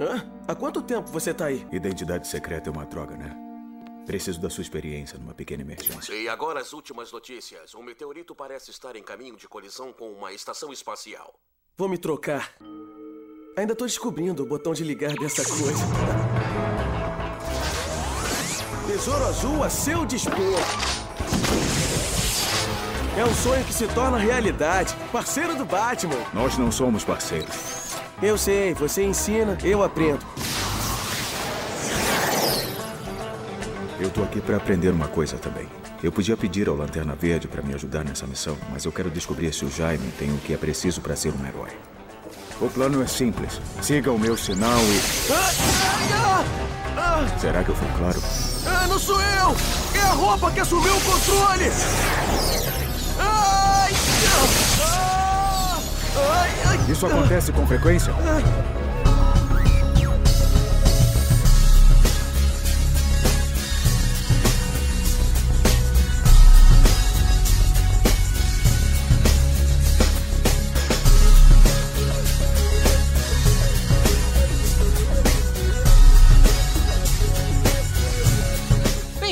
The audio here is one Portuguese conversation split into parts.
Hã? Há quanto tempo você tá aí? Identidade secreta é uma droga, né? Preciso da sua experiência numa pequena emergência. E agora as últimas notícias. Um meteorito parece estar em caminho de colisão com uma estação espacial. Vou me trocar. Ainda tô descobrindo o botão de ligar dessa coisa. Tesouro Azul a seu dispor. É um sonho que se torna realidade. Parceiro do Batman. Nós não somos parceiros. Eu sei, você ensina, eu aprendo. Eu tô aqui pra aprender uma coisa também. Eu podia pedir ao Lanterna Verde pra me ajudar nessa missão, mas eu quero descobrir se o Jaime tem o que é preciso pra ser um herói. O plano é simples. Siga o meu sinal e. Ah, ah, Será que eu fui claro? ah, não sou eu! É a roupa que assumiu o controle! Isso acontece com frequência?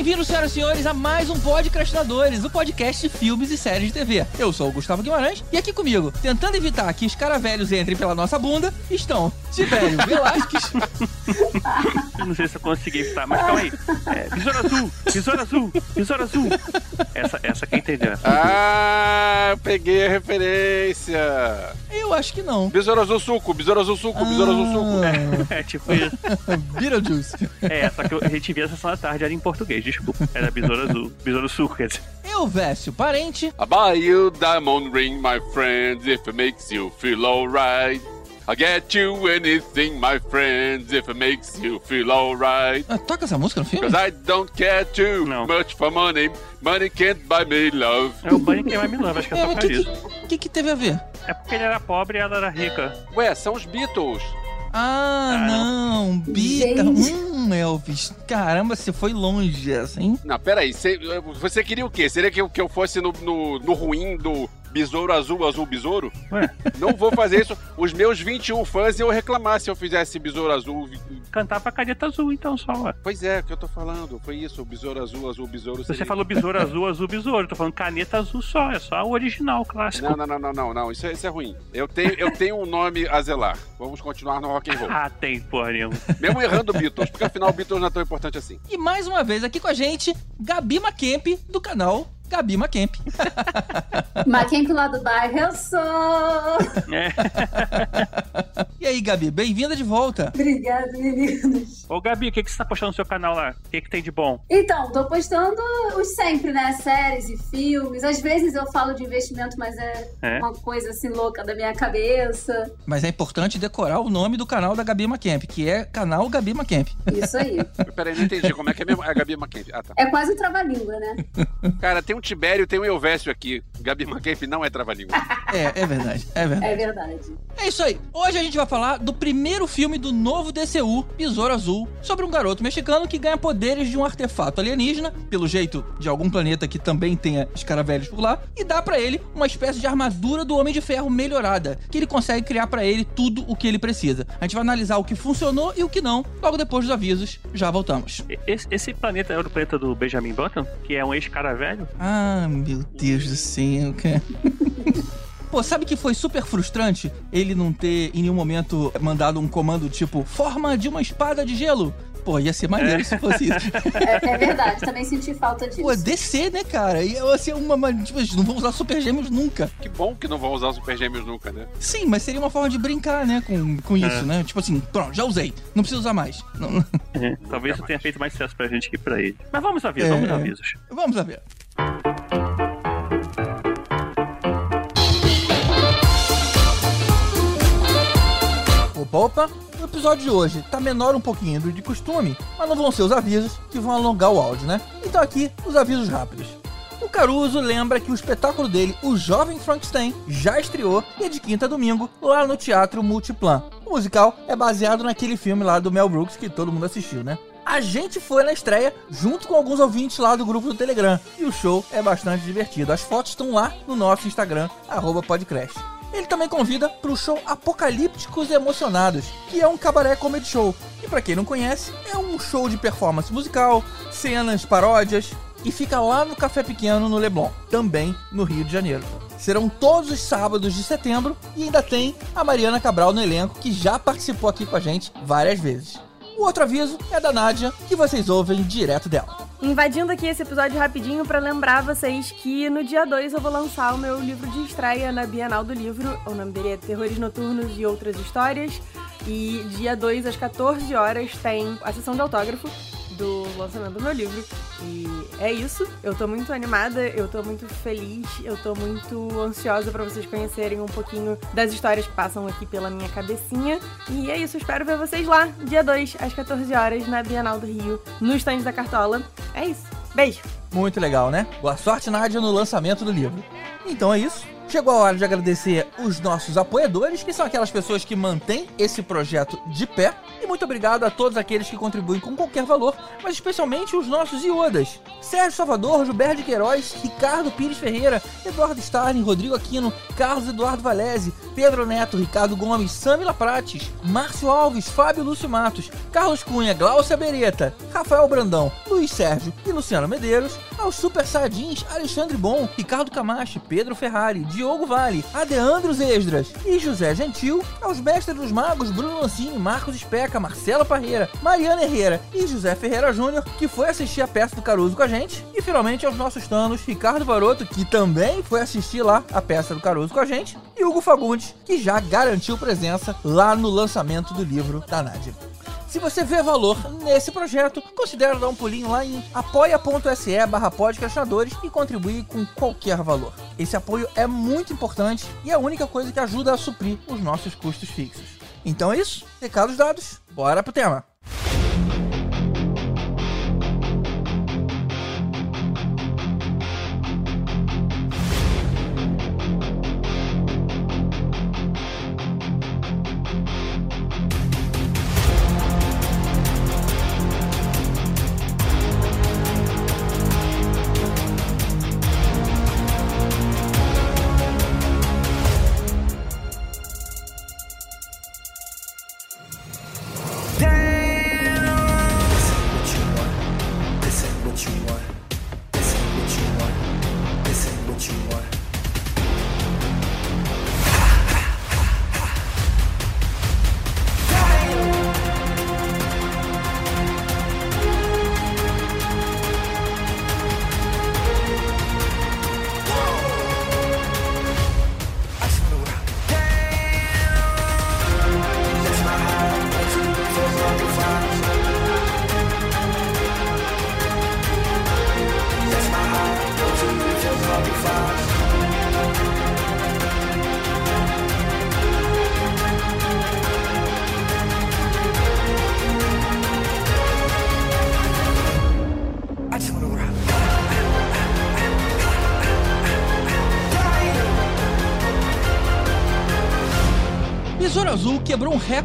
Bem-vindos, senhoras e senhores, a mais um Podcastinadores, o podcast de filmes e séries de TV. Eu sou o Gustavo Guimarães e aqui comigo, tentando evitar que os caras velhos entrem pela nossa bunda, estão Tibério Velasquez, Eu não sei se eu consegui evitar, mas calma aí. É, azul, besouro azul, besouro azul. Essa, essa quem entendeu? Ah, peguei a referência. eu acho que não. Besouro Azul Suco, Besouro Azul Suco, Besouro Azul Suco. É tipo isso. Ah, Beetlejuice. É, só que a gente via a sessão da tarde, era em português, desculpa. Era besouro azul, besouro suco, quer dizer. Eu, Vécio Parente, I buy you diamond ring, my friends, if it makes you feel alright. I get you anything, my friends, if it makes you feel alright. ah, toca essa música no filme? Cause I don't care too Não. much for money. Money can't buy me love. É o Bunny que vai me love, acho que é É, só por que, isso. que, que que teve a ver? É porque ele era pobre e ela era rica. Ué, são os Beatles. Ah, Ah, não, Bita, Gente. hum, Elvis, caramba, você foi longe essa, hein? Não, peraí, cê- você queria o quê? Seria que eu, que eu fosse no, no, no ruim do Besouro Azul, Azul Besouro? Ué, Não vou fazer isso. Os meus 21 fãs iam reclamar se eu fizesse Besouro Azul. cantar pra caneta azul, então só, ué. Pois é, o que eu tô falando. Foi isso, o Besouro Azul, Azul Besouro. Você seria- falou besouro azul, azul, besouro. Tô falando caneta azul só, é só o original, o clássico. Não, não, não, não, não, não. Isso, é- isso é ruim. Eu tenho, eu tenho um nome a zelar. Vamos continuar no rock and roll. Ah, tem, porra nenhuma. Mesmo errando Beatles, porque afinal Beatles não é tão importante assim. E mais uma vez aqui com a gente, Gabi Macamp, do canal Gabi Macamp. Macamp lá do bairro, eu sou! É. E aí, Gabi, bem-vinda de volta. Obrigada, meninos. Ô, Gabi, o que, que você tá postando no seu canal lá? O que, que tem de bom? Então, tô postando os sempre, né? Séries e filmes. Às vezes eu falo de investimento, mas é, É? uma coisa assim louca da minha cabeça. Mas é importante decorar o nome do canal da Gabi Macamp, que é canal Gabi Macamp. Isso aí. Peraí, não entendi. Como é que é mesmo? É a Gabi McKenzie. Ah, tá. É quase um trava-língua, né? Cara, tem um Tibério e tem um Elvésio aqui. Gabi McKenzie não é trava-língua. É, é verdade, é verdade. É verdade. É isso aí. Hoje a gente vai falar do primeiro filme do novo DCU, Besouro Azul, sobre um garoto mexicano que ganha poderes de um artefato alienígena, pelo jeito de algum planeta que também tenha escaravelhos por lá, e dá pra ele uma espécie de armadura do Homem de Ferro melhorada, que ele consegue criar pra ele tudo o que ele precisa. A gente vai analisar o que funcionou e o que não, logo depois dos avisos. Já voltamos. Esse, esse planeta é o planeta do Benjamin Button, que é um ex-cara velho? Ah, meu Deus do céu, cara. Pô, sabe que foi super frustrante ele não ter em nenhum momento mandado um comando tipo forma de uma espada de gelo? Pô, ia ser maneiro se fosse isso. É, é verdade. Também senti falta disso. Pô, descer, né, cara? E assim, uma, uma- tipo, não vão usar super gêmeos nunca. Que bom que não vão usar Super Gêmeos nunca, né? Sim, mas seria uma forma de brincar, né, com, com isso, né? Tipo assim, pronto, já usei. Não preciso usar mais. Não- É, talvez isso tenha feito mais sucesso pra gente que pra ele. Mas vamos avisos, É. vamos avisos. Vamos a ver. Opa, opa, o episódio de hoje tá menor um pouquinho do de costume, mas não vão ser os avisos que vão alongar o áudio, né? Então aqui, os avisos rápidos. O Caruso lembra que o espetáculo dele, O Jovem Frankenstein, já estreou e é de quinta a domingo lá no Teatro Multiplan. O musical é baseado naquele filme lá do Mel Brooks que todo mundo assistiu, né? A gente foi na estreia junto com alguns ouvintes lá do grupo do Telegram e o show é bastante divertido. As fotos estão lá no nosso Instagram, podcast. ele também convida para o show Apocalípticos Emocionados, que é um cabaré comedy show. E para quem não conhece, é um show de performance musical, cenas, paródias, e fica lá no Café Pequeno no Leblon, também no Rio de Janeiro. Serão todos os sábados de setembro e ainda tem a Mariana Cabral no elenco, que já participou aqui com a gente várias vezes. O outro aviso é da Nádia, que vocês ouvem direto dela. Invadindo aqui esse episódio rapidinho para lembrar vocês que no dia 2 eu vou lançar o meu livro de estreia na Bienal do Livro. O nome dele é Terrores Noturnos e Outras Histórias. E dia 2 às 14 horas tem a sessão de autógrafo do lançamento do meu livro. E é isso. Eu tô muito animada, eu tô muito feliz, eu tô muito ansiosa para vocês conhecerem um pouquinho das histórias que passam aqui pela minha cabecinha. E é isso, espero ver vocês lá, dia 2, às 14 horas, na Bienal do Rio, no stand da Cartola. É isso. Beijo! Muito legal, né? Boa sorte, Nádia, no lançamento do livro. Então é isso. Chegou a hora de agradecer os nossos apoiadores, que são aquelas pessoas que mantêm esse projeto de pé. E muito obrigado a todos aqueles que contribuem com qualquer valor, mas especialmente os nossos iodas. Sérgio Salvador, Gilberto de Queiroz, Ricardo Pires Ferreira, Eduardo Starling, Rodrigo Aquino, Carlos Eduardo Valese, Pedro Neto, Ricardo Gomes, Samila Prates, Márcio Alves, Fábio Lúcio Matos, Carlos Cunha, Glaucia Beretta, Rafael Brandão, Luiz Sérgio e Luciano Medeiros, aos Super Sardins, Alexandre Bom, Ricardo Camacho, Pedro Ferrari, Diogo Vale, Adeandros Esdras e José Gentil, aos Mestres dos Magos, Bruno Lancini, Marcos Especa, Marcelo Parreira, Mariana Herrera e José Ferreira Júnior, que foi assistir a peça do Caruso com a gente, e finalmente aos nossos tanos, Ricardo Baroto, que também foi assistir lá a peça do Caruso com a gente, e Hugo Fagundes, que já garantiu presença lá no lançamento do livro da Nádia. Se você vê valor nesse projeto, considere dar um pulinho lá em apoia.se barra podcastinadores e contribuir com qualquer valor. Esse apoio é muito importante e é a única coisa que ajuda a suprir os nossos custos fixos. Então é isso, recados dados, bora pro tema!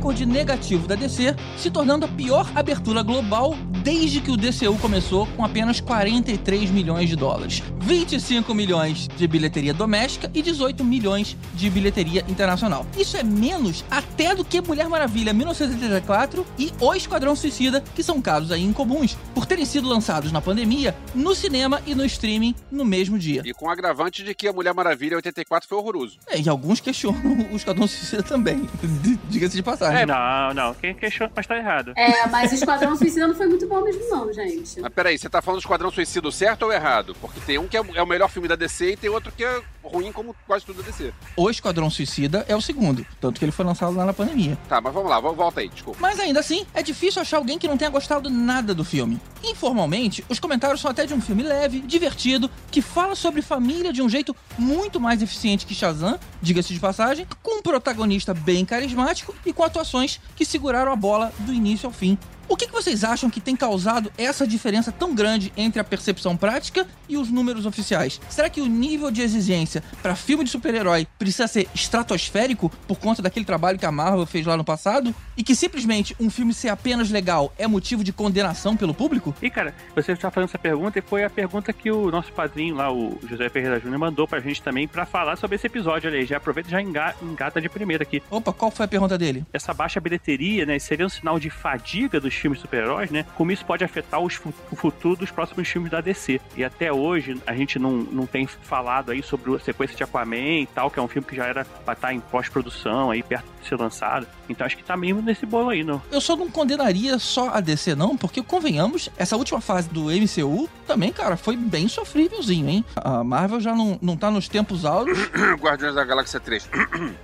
Recorde negativo da DC, se tornando a pior abertura global desde que o DCU começou, com apenas 43 milhões de dólares. 25 milhões de bilheteria doméstica e 18 milhões de bilheteria internacional. Isso é menos até do que Mulher Maravilha 1984 e O Esquadrão Suicida, que são casos aí incomuns, por terem sido lançados na pandemia, no cinema e no streaming no mesmo dia. E com o agravante de que a Mulher Maravilha 84 foi horroroso. É, e alguns questionam o Esquadrão Suicida também, diga-se de passagem. É, não, não. Quem questiona, mas tá errado. É, mas o Esquadrão Suicida não foi muito bom mesmo, não, gente. Mas peraí, você tá falando do Esquadrão Suicida certo ou errado? Porque tem um que é é o melhor filme da DC e tem outro que é ruim como quase tudo da DC. O Esquadrão Suicida é o segundo, tanto que ele foi lançado lá na pandemia. Tá, mas vamos lá, volta aí, desculpa. Mas ainda assim, é difícil achar alguém que não tenha gostado nada do filme. Informalmente, os comentários são até de um filme leve, divertido, que fala sobre família de um jeito muito mais eficiente que Shazam, diga-se de passagem, com um protagonista bem carismático e com atuações que seguraram a bola do início ao fim. O que, que vocês acham que tem causado essa diferença tão grande entre a percepção prática e os números oficiais? Será que o nível de exigência para filme de super-herói precisa ser estratosférico por conta daquele trabalho que a Marvel fez lá no passado? E que simplesmente um filme ser apenas legal é motivo de condenação pelo público? E cara, você está fazendo essa pergunta e foi a pergunta que o nosso padrinho lá, o José Ferreira Júnior, mandou pra gente também para falar sobre esse episódio. Olha aí, já aproveita e já engata de primeira aqui. Opa, qual foi a pergunta dele? Essa baixa bilheteria, né, seria um sinal de fadiga dos filmes super-heróis, né? Como isso pode afetar os, o futuro dos próximos filmes da DC. E até hoje a gente não, não tem falado aí sobre a sequência de Aquaman e tal, que é um filme que já era pra estar em pós-produção, aí perto de ser lançado. Então acho que tá mesmo nesse bolo aí, não. Eu só não condenaria só a DC, não, porque convenhamos, essa última fase do MCU também, cara, foi bem sofrívelzinho, hein? A Marvel já não, não tá nos tempos áureos. Guardiões da Galáxia 3.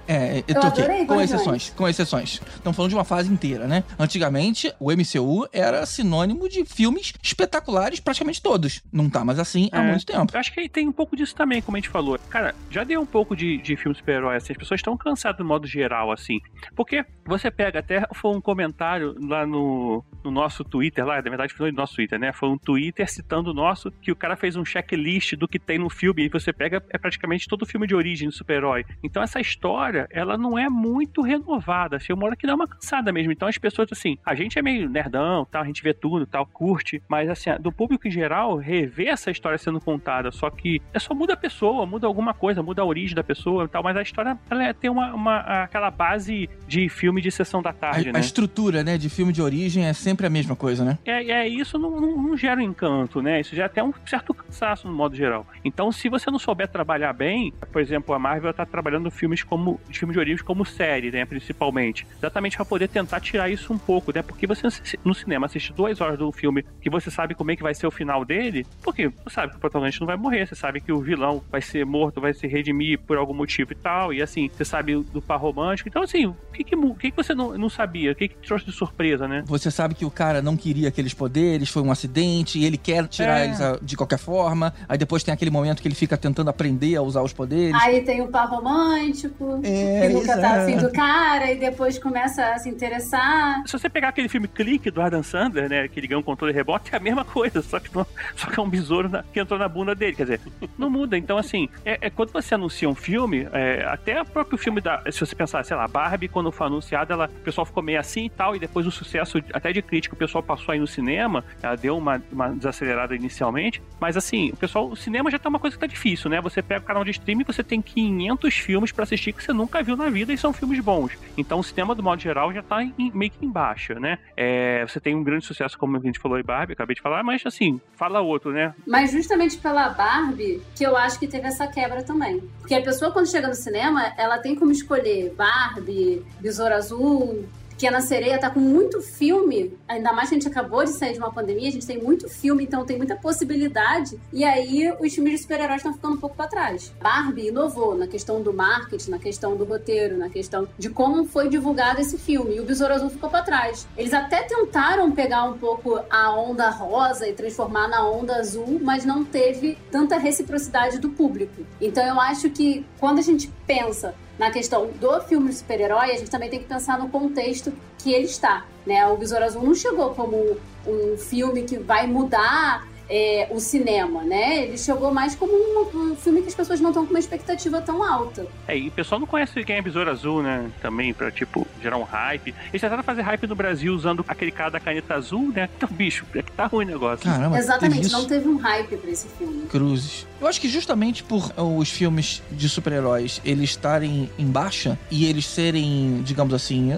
é, eu tô aqui, com exceções, com exceções. Estamos falando de uma fase inteira, né? Antigamente, o MCU era sinônimo de filmes espetaculares, praticamente todos. Não tá mais assim há É. muito tempo. Eu acho que tem um pouco disso também, como a gente falou. Cara, já deu um pouco de, de filme super-herói, assim. As pessoas estão cansadas do modo geral, assim. Porque você pega até, foi um comentário lá no, no nosso Twitter, lá, na verdade foi no nosso Twitter, né? Foi um Twitter citando o nosso, que o cara fez um checklist do que tem no filme, e você pega, é praticamente todo filme de origem do super-herói. Então essa história, ela não é muito renovada, assim, uma hora que dá uma cansada mesmo. Então as pessoas, assim, a gente é meio nerdão, tal, a gente vê tudo, tal, curte, mas assim, do público em geral, rever essa história sendo contada, só que é só muda a pessoa, muda alguma coisa, muda a origem da pessoa e tal, mas a história, ela é- tem uma, uma- aquela base de filme de sessão da tarde, A, né? a estrutura, né, de filme de origem é sempre a mesma coisa, né? É, é isso não, não, não gera um encanto, né? Isso já até um certo cansaço no modo geral. Então, se você não souber trabalhar bem, por exemplo, a Marvel tá trabalhando filmes como filmes de origem como série, né? Principalmente, exatamente para poder tentar tirar isso um pouco, né? Porque você no cinema assiste duas horas do filme que você sabe como é que vai ser o final dele, porque você sabe que o protagonista não vai morrer, você sabe que o vilão vai ser morto, vai se redimir por algum motivo e tal, e assim, você sabe do par romântico. Então, assim, o que que, o que, que você não, não sabia? O que, que trouxe de surpresa, né? Você sabe que o cara não queria aqueles poderes, foi um acidente, e ele quer tirar É. eles ah, de qualquer forma. Aí depois tem aquele momento que ele fica tentando aprender a usar os poderes. Aí tem o par romântico, É, que nunca tá exato. afim do cara, e depois começa a se interessar. Se você pegar aquele filme Clique do Adam Sandler, né, que ele ganha um controle rebote, é a mesma coisa, só que, não- só que é um besouro na- que entrou na bunda dele. Quer dizer, não muda. Então, assim, é, é quando você anuncia um filme, é, até o próprio filme da. Se você pensar, sei lá, Barbie, quando foi anunciada, ela, o pessoal ficou meio assim e tal, e depois o sucesso, até de crítica, o pessoal passou aí no cinema, ela deu uma, uma desacelerada inicialmente, mas assim, o pessoal, o cinema já tá uma coisa que tá difícil, né? Você pega o canal de streaming, você tem 500 filmes pra assistir que você nunca viu na vida e são filmes bons. Então o cinema, do modo geral, já tá em- meio que em baixa, né? É, você tem um grande sucesso, como a gente falou em Barbie, acabei de falar, mas assim, fala outro, né? Mas justamente pela Barbie, que eu acho que teve essa quebra também. Porque a pessoa, quando chega no cinema, ela tem como escolher Barbie, Besouro Azul, Pequena Sereia, tá com muito filme. Ainda mais que a gente acabou de sair de uma pandemia, a gente tem muito filme, então tem muita possibilidade. E aí os filmes de super-heróis estão ficando um pouco pra trás. Barbie inovou na questão do marketing, na questão do roteiro, na questão de como foi divulgado esse filme. E o Besouro Azul ficou pra trás. Eles até tentaram pegar um pouco a onda rosa e transformar na onda azul, mas não teve tanta reciprocidade do público. Então eu acho que quando a gente pensa na questão do filme de super-herói, a gente também tem que pensar no contexto que ele está. Né? O Besouro Azul não chegou como um filme que vai mudar é, o cinema, né? Ele chegou mais como um, um filme que as pessoas não estão com uma expectativa tão alta. É, e o pessoal não conhece quem é Besouro Azul, né? Também, pra, tipo, gerar um hype. Eles tentaram fazer hype no Brasil usando aquele cara da caneta azul, né? Então, bicho, é que tá ruim o negócio. Caramba, Exatamente, não teve um hype pra esse filme. Cruzes. Eu acho que justamente por os filmes de super-heróis eles estarem em baixa e eles serem, digamos assim,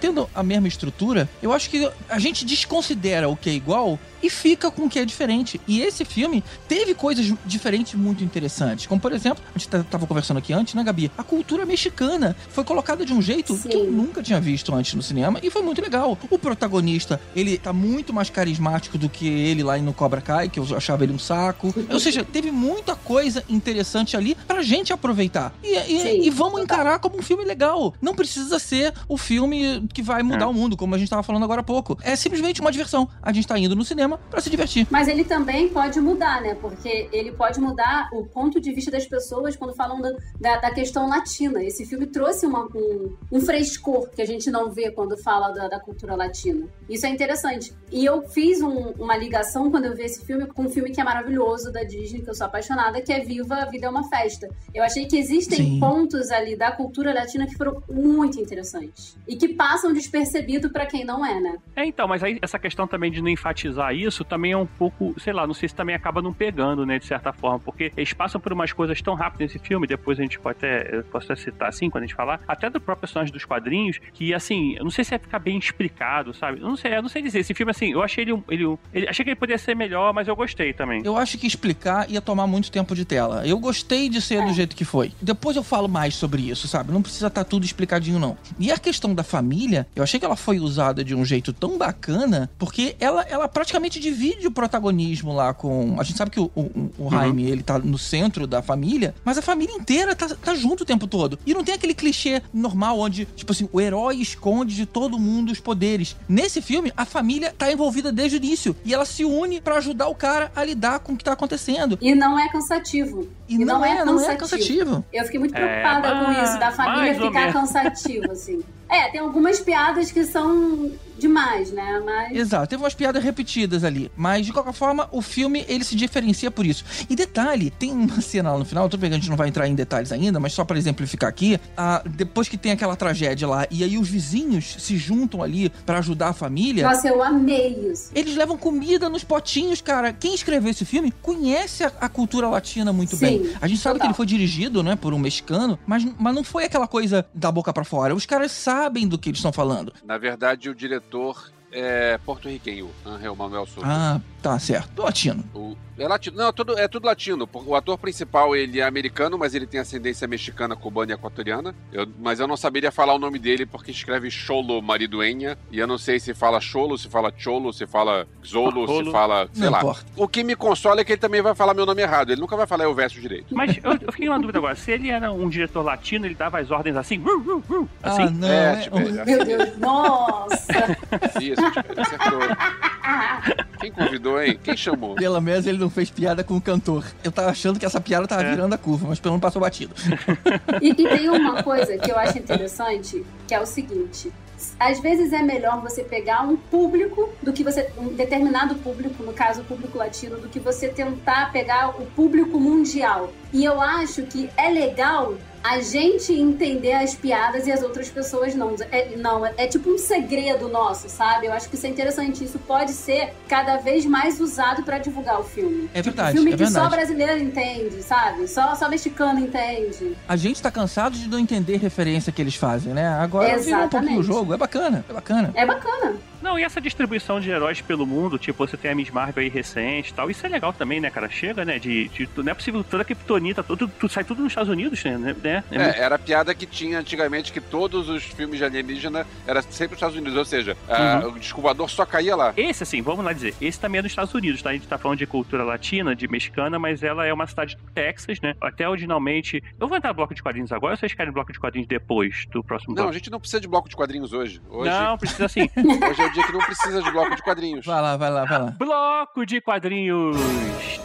tendo a mesma estrutura, eu acho que a gente desconsidera o que é igual e fica com o que é diferente. E esse filme teve coisas diferentes muito interessantes. Como, por exemplo, a gente tá- tava conversando aqui antes, né, Gabi? A cultura mexicana foi colocada de um jeito que eu Sim. nunca tinha visto antes no cinema e foi muito legal. O protagonista, ele tá muito mais carismático do que ele lá no Cobra Kai, que eu achava ele um saco. Ou seja, teve muita coisa interessante ali pra gente aproveitar. E, e- Sim, e vamos total. encarar como um filme legal. Não precisa ser o filme que vai mudar É. o mundo, como a gente tava falando agora há pouco. É simplesmente uma diversão. A gente tá indo no cinema pra se divertir. Mas ele também pode mudar, né? Porque ele pode mudar o ponto de vista das pessoas quando falam da, da, da questão latina. Esse filme trouxe uma- um, um frescor que a gente não vê quando fala da, da cultura latina. Isso é interessante. E eu fiz um- uma ligação quando eu vi esse filme com um filme que é maravilhoso da Disney, que eu sou apaixonada, que é Viva, a Vida é uma Festa. Eu achei que existem Sim. pontos ali da cultura latina que foram muito interessantes. E que passam despercebido pra quem não é, né? É, então, mas aí essa questão também de não enfatizar isso também é um pouco, sei lá, não sei se também acaba não pegando, né, de certa forma, porque eles passam por umas coisas tão rápidas nesse filme, depois a gente pode até, eu posso até citar assim, quando a gente falar, até do próprio personagem dos quadrinhos, que assim, eu não sei se vai ficar bem explicado, sabe? Eu não sei, eu não sei dizer. Esse filme, assim, eu achei ele, um- ele, ele achei que ele poderia ser melhor, mas eu gostei também. Eu acho que explicar ia tomar muito tempo de tela. Eu gostei de ser do jeito que foi. Depois eu falo mais sobre isso, sabe? Não precisa estar tudo explicadinho, não. E a questão da família, eu achei que ela foi usada de um jeito tão bacana, porque ela, ela praticamente divide o protagonismo lá com. A gente sabe que o, o, o Jaime, ele tá no centro da família, mas a família inteira tá, tá junto o tempo todo. E não tem aquele clichê normal onde, tipo assim, o herói esconde de todo mundo os poderes. Nesse filme, a família tá envolvida desde o início. E ela se une pra ajudar o cara a lidar com o que tá acontecendo. E não é cansativo. E, não, é, não é cansativo. Eu fiquei muito É, preocupada com mas- isso, da família ficar cansativo, assim. É, tem algumas piadas que são demais, né? Mas. Exato, teve umas piadas repetidas ali, mas de qualquer forma o filme ele se diferencia por isso. E detalhe, tem uma cena lá no final, tudo bem que a gente não vai entrar em detalhes ainda, mas só pra exemplificar aqui, ah, depois que tem aquela tragédia lá e aí os vizinhos se juntam ali pra ajudar a família, Nossa, eu amei isso. eles levam comida nos potinhos, cara. Quem escreveu esse filme conhece a, a cultura latina muito Sim, bem. A gente sabe total. que ele foi dirigido, né, por um mexicano, mas, mas não foi aquela coisa da boca pra fora. Os caras sabem do que eles estão falando. Na verdade, o diretor é porto-riquenho, Angel Manuel Souza. Ah, tá certo. Latino. O- é latino. Não, é tudo, é tudo latino. O ator principal, ele é americano, mas ele tem ascendência mexicana, cubana e equatoriana. Eu- mas eu não saberia falar o nome dele porque escreve Cholo Mariduenha. E eu não sei se fala Cholo, se fala Cholo, se fala Xolo, se fala... Sei Não lá. importa. O que me consola é que ele também vai falar meu nome errado. Ele nunca vai falar o verso direito. Mas eu, eu fiquei uma dúvida agora, se ele era um diretor latino, ele dava as ordens assim, "Ru, ru, ru", assim? Ah, não. é, é- tipo, ele- Meu Deus, nossa! Isso, tipo, acertou. Quem convidou, hein? Quem chamou? Pelo menos ele não fez piada com o cantor. Eu tava achando que essa piada tava É. virando a curva, mas pelo menos passou batido. E, e tem uma coisa que eu acho interessante, que é o seguinte. Às vezes é melhor você pegar um público do que você. um determinado público, no caso o público latino, do que você tentar pegar o público mundial. E eu acho que é legal a gente entender as piadas e as outras pessoas não. É, não, é, tipo um segredo nosso, sabe? Eu acho que isso é interessante. Isso pode ser cada vez mais usado pra divulgar o filme. É Tipo, verdade, filme é que só verdade. brasileiro entende, sabe? Só, só mexicano entende. A gente tá cansado de não entender referência que eles fazem, né? Agora virou um pouquinho o jogo. É bacana, é bacana. É bacana. Não, e essa distribuição de heróis pelo mundo, tipo, você tem a Miss Marvel aí recente e tal, isso é legal também, né, cara? Chega, né, de, de- não é possível, toda a Kryptonita, tudo, tudo, sai tudo nos Estados Unidos, né? Né? É, muito- É, era a piada que tinha antigamente que todos os filmes de alienígena era sempre os Estados Unidos, ou seja, a- o descobridor só caía lá. Esse, assim, vamos lá dizer, esse também é dos Estados Unidos, tá? A gente tá falando de cultura latina, de mexicana, mas ela é uma cidade do Texas, né? Até originalmente. Eu vou entrar no bloco de quadrinhos agora ou vocês querem bloco de quadrinhos depois do próximo Não, a bloco? gente não precisa de bloco de quadrinhos hoje. Hoje, Não, precisa assim. hoje é o dia que não precisa de bloco de quadrinhos. Vai lá, vai lá, vai lá. bloco de quadrinhos!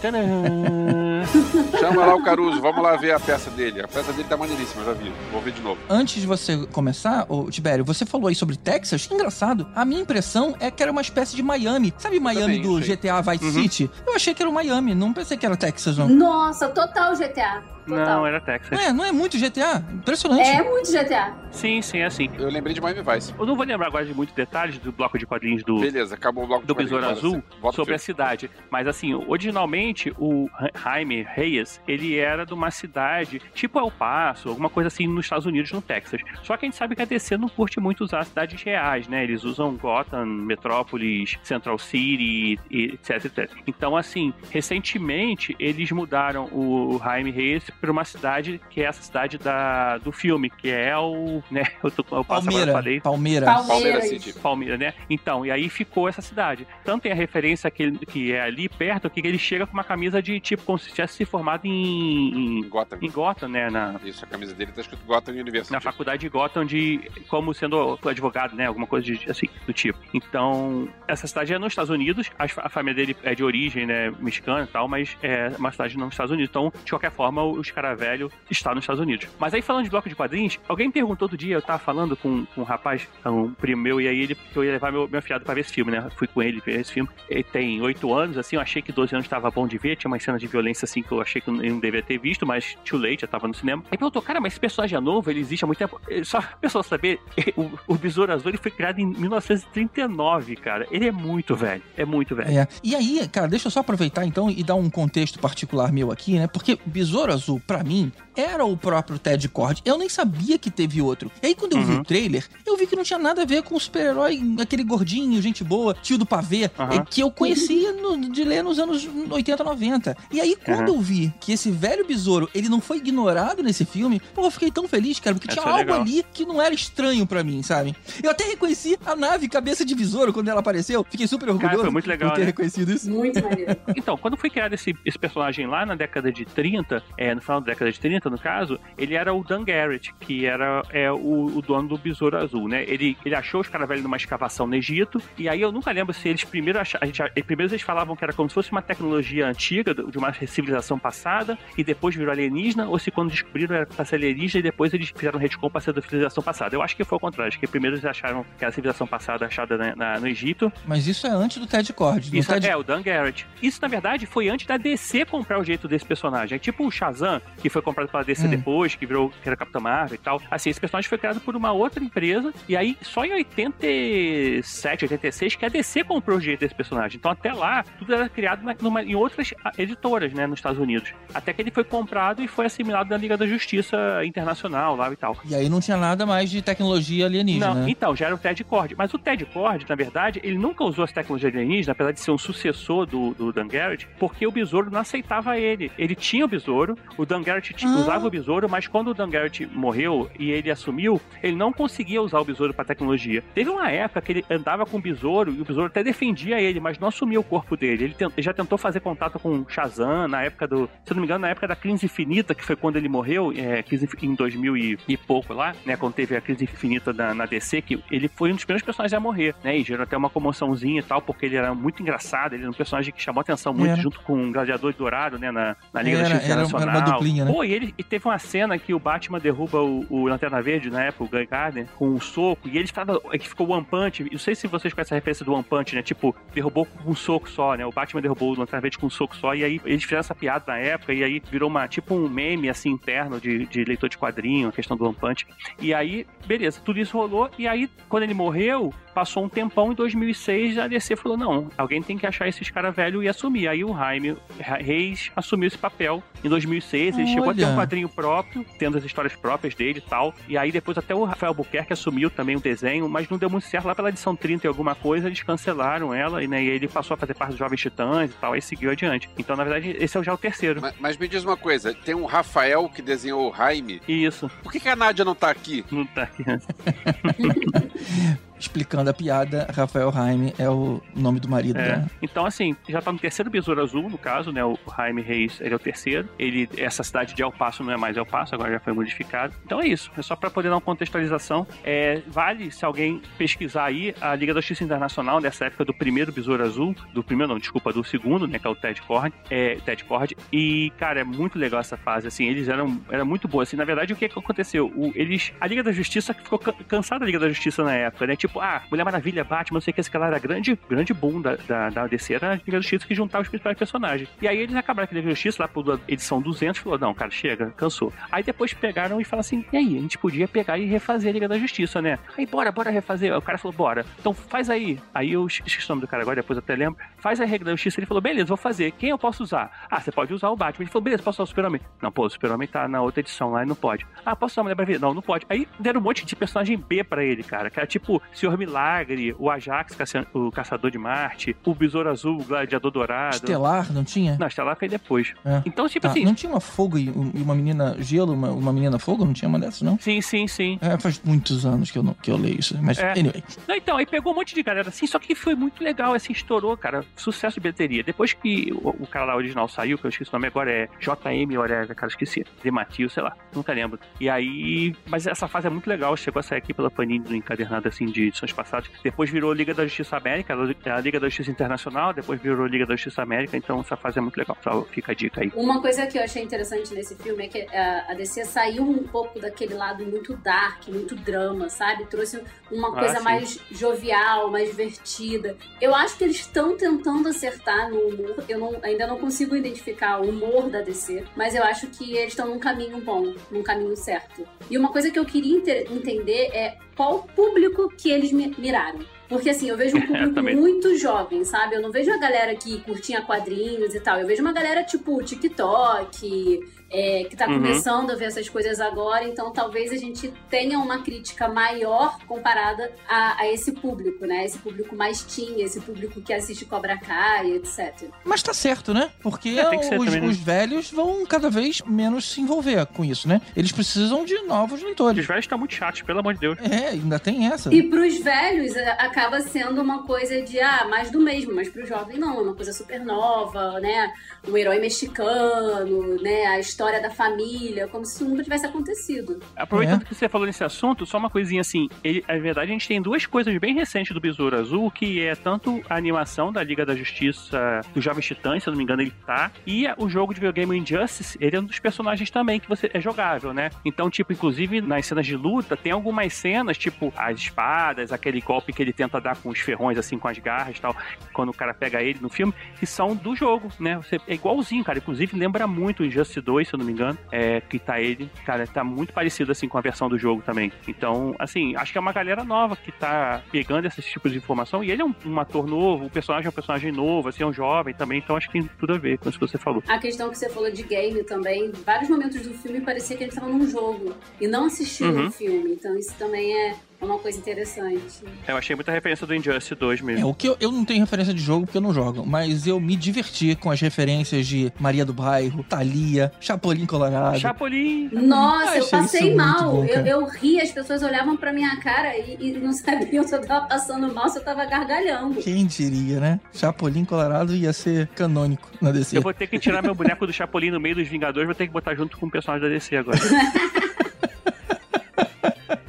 Tadã! Chama lá o Caruso, vamos lá ver a peça dele. A peça dele tá maneiríssima, já vi. Vou ver de novo. Antes de você começar, ô, Tibério, você falou aí sobre Texas. Que engraçado. A minha impressão é que era uma espécie de Miami. Sabe Miami também do achei. GTA Vice Uhum. City? Eu achei que era o Miami. Não pensei que era Texas, não. Nossa, total GTA. Total. Não, era Texas. Não é, não é muito GTA? Impressionante. É muito GTA. Sim, sim, é assim. Eu lembrei de Miami Vice. Eu não vou lembrar agora de muitos detalhes do bloco de quadrinhos do, Beleza, acabou o bloco de do. Besouro Bora, Azul sobre a cidade. Mas assim, originalmente o Ja- Jaime Reyes, ele era de uma cidade tipo El Paso, alguma coisa assim nos Estados Unidos, no Texas. Só que a gente sabe que a DC não curte muito usar cidades reais, né? Eles usam Gotham, Metrópolis, Central City, etc, etc. Então, assim, recentemente eles mudaram o Jaime Reyes para uma cidade que é essa cidade da, do filme, que é o, né, eu tô eu passo agora, eu Palmeira. falei, Palmeira. Palmeiras. Palmeiras City. Palmeiras, né? Então, e aí ficou essa cidade. Tanto tem a referência que, ele- que é ali perto, que ele chega com uma camisa de tipo, como se tivesse se formado em, Em em, Gotham. em Gotham, né? Na, Isso, a camisa dele tá escrito Gotham University. na faculdade de Gotham de como sendo advogado, né? Alguma coisa de, assim, do tipo. Então, essa cidade é nos Estados Unidos, a, a família dele é de origem, né, mexicana e tal, mas é uma cidade nos Estados Unidos. Então, de qualquer forma, o, escaravelho está nos Estados Unidos. Mas aí falando de bloco de quadrinhos, alguém perguntou outro dia, eu tava falando com, com um rapaz, um primo meu, e aí ele eu ia levar meu, meu afiado pra ver esse filme, né? Fui com ele ver esse filme. Ele tem oito anos, assim, eu achei que 12 anos estava bom de ver, tinha umas cenas de violência assim que eu achei que eu não devia ter visto, mas too late, já tava no cinema. Aí perguntou, cara, mas esse personagem é novo, ele existe há muito tempo. Só a pessoa saber, o, o Besouro Azul ele foi criado em 1939, cara. Ele é muito velho, é muito velho. É. E aí, cara, deixa eu só aproveitar então e dar um contexto particular meu aqui, né? Porque Besouro Azul, para mim, era o próprio Ted Cord. Eu nem sabia que teve outro. E aí, quando eu uhum. vi o trailer, eu vi que não tinha nada a ver com o super-herói, aquele gordinho, gente boa, tio do pavê, uhum. que eu conhecia no, de ler nos anos 80, 90. E aí, quando uhum. eu vi que esse velho besouro, ele não foi ignorado nesse filme, pô, eu fiquei tão feliz, cara, porque Essa tinha é algo legal. ali que não era estranho para mim, sabe? Eu até reconheci a nave cabeça de besouro quando ela apareceu. Fiquei super orgulhoso cara, foi muito legal, por ter né? reconhecido isso. Muito maneiro. então, quando foi criado esse, esse personagem lá na década de 30, é, no final da década de 30, no caso, ele era o Dan Garrett, que era é, o, o dono do Besouro Azul, né? Ele, ele achou os caravelhos numa escavação no Egito, e aí eu nunca lembro se eles primeiro acharam. Primeiro eles falavam que era como se fosse uma tecnologia antiga, de uma civilização passada, e depois virou alienígena, ou se quando descobriram era pra ser alienígena, e depois eles fizeram retcon pra ser da civilização passada. Eu acho que foi o contrário, acho que primeiro eles acharam que era a civilização passada achada na, na, no Egito. Mas isso é antes do Ted Cord. Isso Ted... é, o Dan Garrett. Isso, na verdade, foi antes da DC comprar o jeito desse personagem. É tipo o Shazam, que foi comprado pela DC hum. depois, que virou que era Capitão Marvel e tal. Assim, esse personagem foi criado por uma outra empresa, e aí só em 87, 86 que a DC comprou o jeito desse personagem. Então até lá, tudo era criado na, numa, em outras editoras, né, nos Estados Unidos. Até que ele foi comprado e foi assimilado na Liga da Justiça Internacional lá e tal. E aí não tinha nada mais de tecnologia alienígena. Não, né? então, já era o Ted Cord. Mas o Ted Cord, na verdade, ele nunca usou essa tecnologia alienígena, apesar de ser um sucessor do, do Dan Garrett, porque o besouro não aceitava ele. Ele tinha o besouro, o Dan Garrett ah. Usava o besouro, mas quando o Dan Garrett morreu e ele assumiu, ele não conseguia usar o besouro para tecnologia. Teve uma época que ele andava com o besouro e o besouro até defendia ele, mas não assumia o corpo dele. Ele, tent, ele já tentou fazer contato com Shazam na época do, se não me engano, na época da crise infinita, que foi quando ele morreu, é, em 2000 e, e pouco lá, né, quando teve a crise infinita na, na, DC, que ele foi um dos primeiros personagens a morrer, né, e gerou até uma comoçãozinha e tal, porque ele era muito engraçado, ele era um personagem que chamou atenção muito era. junto com o Gladiador Dourado, né, na, na Liga era, da Justiça Nacional. Era uma duplinha, né? Pô, e ele e teve uma cena que o Batman derruba o, o Lanterna Verde, na época, o Guy Gardner, com um soco, e ele ficava, é que ficou One Punch, não sei se vocês conhecem a referência do One Punch, né, tipo, derrubou com um soco só, né, o Batman derrubou o Lanterna Verde com um soco só, e aí eles fizeram essa piada na época, e aí virou uma, tipo um meme, assim, interno de, de leitor de quadrinho, a questão do One Punch, e aí, beleza, tudo isso rolou, e aí, quando ele morreu, passou um tempão, em 2006 a DC falou, não, alguém tem que achar esses caras velhos e assumir. Aí o Jaime Reis assumiu esse papel em 2006, ele Olha. chegou a ter um quadrinho próprio, tendo as histórias próprias dele e tal, e aí depois até o Rafael Buquerque assumiu também o desenho, mas não deu muito certo lá pela edição 30 e alguma coisa, eles cancelaram ela, e, né, e ele passou a fazer parte dos Jovens Titãs e tal, aí seguiu adiante. Então, na verdade, esse é já o terceiro. Mas, mas me diz uma coisa, tem um Rafael que desenhou o Jaime. Isso. Por que, que a Nádia não tá aqui? Não tá aqui. explicando a piada, Rafael Jaime é o nome do marido é. dela. Então, assim, já tá no terceiro Besouro Azul, no caso, né? O Jaime Reis, ele é o terceiro. Ele, essa cidade de El Paso não é mais El Paso, agora já foi modificado. Então é isso. É só para poder dar uma contextualização. É, vale, se alguém pesquisar aí, a Liga da Justiça Internacional, nessa época do primeiro Besouro Azul, do primeiro, não, desculpa, do segundo, né? Que é o Ted Cord. É, Ted Cord. E, cara, é muito legal essa fase, assim. Eles eram, era muito boa. Assim, na verdade, o que, que aconteceu? O, eles, a Liga da Justiça ficou cansada da Liga da Justiça na época, né? Tipo, ah, Mulher Maravilha, Batman, não sei o que, esse cara era grande, grande boom da, da, da DC, era a Liga da Justiça que juntava os principais personagens. E aí eles acabaram com a Liga da Justiça lá por edição 200, falou, não, cara, chega, cansou. Aí depois pegaram e falaram assim, e aí, a gente podia pegar e refazer a Liga da Justiça, né? Aí, bora, bora refazer. O cara falou, bora. Então faz aí. Aí eu esqueci o nome do cara agora, depois até lembro. Faz a Liga da Justiça. Ele falou, beleza, vou fazer. Quem eu posso usar? Ah, você pode usar o Batman. Ele falou, beleza, posso usar o Super-Homem. Não, pô, o Super-Homem tá na outra edição lá e não pode. Ah, posso usar a Mulher Maravilha? Não, não pode. Aí deram um monte de personagem B pra ele, cara, que era tipo Senhor Milagre, o Ajax, o Caçador de Marte, o Besouro Azul, o Gladiador Dourado. Estelar, não tinha? Não, Estelar foi depois. É. Então, tipo tá. assim. Não tinha uma fogo e uma menina gelo, uma, uma menina fogo? Não tinha uma dessas, não? Sim, sim, sim. É, faz muitos anos que eu, não, que eu leio isso. Mas, é. anyway. Não, então, aí pegou um monte de galera assim, só que foi muito legal, assim, estourou, cara. Sucesso de bilheteria. Depois que o, o cara lá original saiu, que eu esqueci o nome agora, é JM Orega, cara, esqueci. De Matheus, sei lá, nunca lembro. E aí. Mas essa fase é muito legal, chegou a sair aqui pela Panini no encadernado, assim, de de edições passadas. Depois virou Liga da Justiça América, a Liga da Justiça Internacional, depois virou Liga da Justiça América, então essa fase é muito legal. Só fica a dica aí. Uma coisa que eu achei interessante nesse filme é que a DC saiu um pouco daquele lado muito dark, muito drama, sabe? Trouxe uma Ah, coisa mais jovial, mais divertida. Eu acho que eles estão tentando acertar no humor. Eu não- ainda não consigo identificar o humor da DC, mas eu acho que eles estão num caminho bom, num caminho certo. E uma coisa que eu queria ente- entender é qual público que eles mi- miraram. Porque assim, eu vejo um público também. muito jovem, sabe? Eu não vejo a galera que curtinha quadrinhos e tal. Eu vejo uma galera tipo TikTok, é, que tá Uhum. começando a ver essas coisas agora, então talvez a gente tenha uma crítica maior comparada a, a esse público, né? Esse público mais teen, esse público que assiste Cobra Kai, etc. Mas tá certo, né? Porque É, tem que ser os, também, né? os velhos vão cada vez menos se envolver com isso, né? Eles precisam de novos Os leitores. velhos estão muito chatos, pelo amor de Deus. É, ainda tem essa. E pros velhos a- acaba sendo uma coisa de, ah, mais do mesmo, mas pro jovem não, é uma coisa super nova, né? Um herói mexicano, né? A história da família, como se isso nunca tivesse acontecido. Aproveitando É. que você falou nesse assunto, só uma coisinha assim. Ele, na verdade, a gente tem duas coisas bem recentes do Besouro Azul, que é tanto a animação da Liga da Justiça do Jovens Titãs, se eu não me engano, ele tá, e o jogo de videogame Injustice, ele é um dos personagens também que você é jogável, né? Então, tipo, inclusive nas cenas de luta, tem algumas cenas, tipo, as espadas, aquele golpe que ele tenta dar com os ferrões, assim, com as garras e tal, quando o cara pega ele no filme, que são do jogo, né? Você, é igualzinho, cara. Inclusive, lembra muito o Injustice 2, se eu não me engano, é, que tá ele, cara, tá muito parecido, assim, com a versão do jogo também. Então, assim, acho que é uma galera nova que tá pegando esses tipos de informação, e ele é um, um ator novo, o personagem é um personagem novo, assim, é um jovem também, então acho que tem tudo a ver com isso que você falou. A questão que você falou de game também, vários momentos do filme parecia que eles estavam num jogo e não assistindo Uhum. o filme. Então isso também é uma coisa interessante. Eu achei muita referência do Injustice 2 É, mesmo. o que eu, eu não tenho referência de jogo porque eu não jogo, mas eu me diverti com as referências de Maria do Bairro, Thalia, Chapolin Colorado. Chapolin! Nossa, eu passei mal. bom, eu, eu ri, as pessoas olhavam pra minha cara e, e não sabiam se eu tava passando mal, se eu tava gargalhando. Quem diria, né? Chapolin Colorado ia ser canônico na DC. Eu vou ter que tirar meu boneco do Chapolin no meio dos Vingadores, vou ter que botar junto com o personagem da DC agora.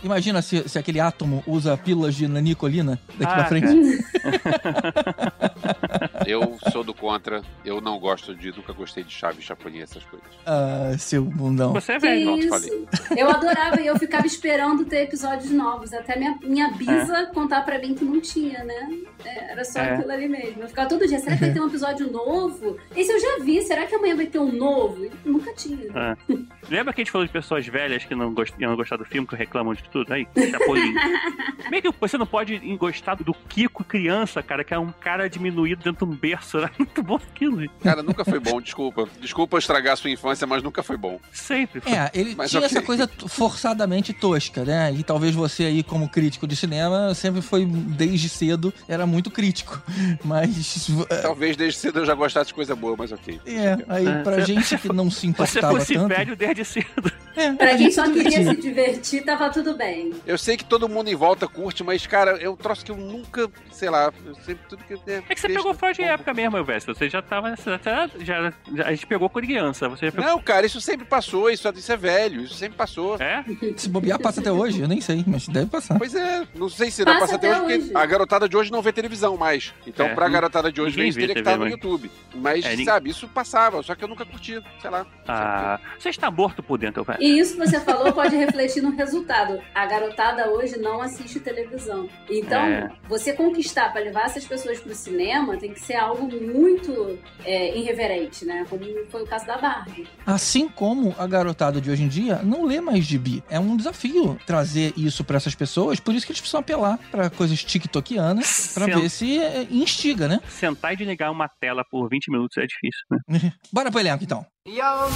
Imagina se, se aquele átomo usa pílulas de nanicolina daqui Ah, pra frente. Eu sou do contra. Eu não gosto de. Nunca gostei de chave, chapolin, essas coisas. Ah, seu bundão. Você é velho. Pronto, falei. Eu adorava e eu ficava esperando ter episódios novos. Até minha, minha bisa contar pra mim que não tinha, né? É, era só É. aquilo ali mesmo. Eu ficava todo dia, será que vai ter um episódio novo? Esse eu já vi, será que amanhã vai ter um novo? E nunca tinha. É. Lembra que a gente falou de pessoas velhas que não, gost... iam gostar do filme, que reclamam de tudo? Aí, Chapolin. Como é que você não pode gostar do Kiko criança, cara, que é um cara diminuído dentro de um berço? Era muito bom aquilo, gente. Cara, nunca foi bom, desculpa. Desculpa estragar a sua infância, mas nunca foi bom. Sempre. foi. É, ele Mas tinha ok. essa coisa forçadamente tosca, né? E talvez você aí, como crítico de cinema, sempre foi, desde cedo, era muito crítico. Mas, é, Talvez desde cedo eu já gostasse de coisa boa, mas ok. é, aí É, pra gente que não se Se você importava fosse tanto... velho desde cedo. É, Pra quem gente só se queria se divertir, tava tudo bem. Eu sei que todo mundo em volta curte, mas, cara, é um troço que eu nunca, sei lá, eu sempre tudo que. É, É que você pegou fora de época mesmo, velho. Você já tava. Você já, já, já- a gente pegou criança. Você pegou. Não, cara, isso sempre passou, isso, isso é velho, isso sempre passou. É? Se bobear, passa até hoje, eu nem sei, mas deve passar. Pois é, não sei se vai Passa passar até até hoje, hoje. porque a garotada de hoje não vê televisão mais. Então, É, pra não- garotada de hoje, vê isso teria que estar no mais. YouTube. Mas, É, ninguém- sabe, isso passava, só que eu nunca curti, sei lá. Ah, você está morto por dentro, velho. E isso que você falou pode refletir no resultado. A garotada hoje não assiste televisão. Então, É. você conquistar para levar essas pessoas pro cinema tem que ser algo muito é, irreverente, né? Como foi o caso da Barbie. Assim como a garotada de hoje em dia não lê mais gibi. É um desafio trazer isso pra essas pessoas, por isso que eles precisam apelar pra coisas tiktokianas pra Sim. ver se é, instiga, né? Sentar e desligar uma tela por 20 minutos é difícil, né? Bora pro elenco então. You're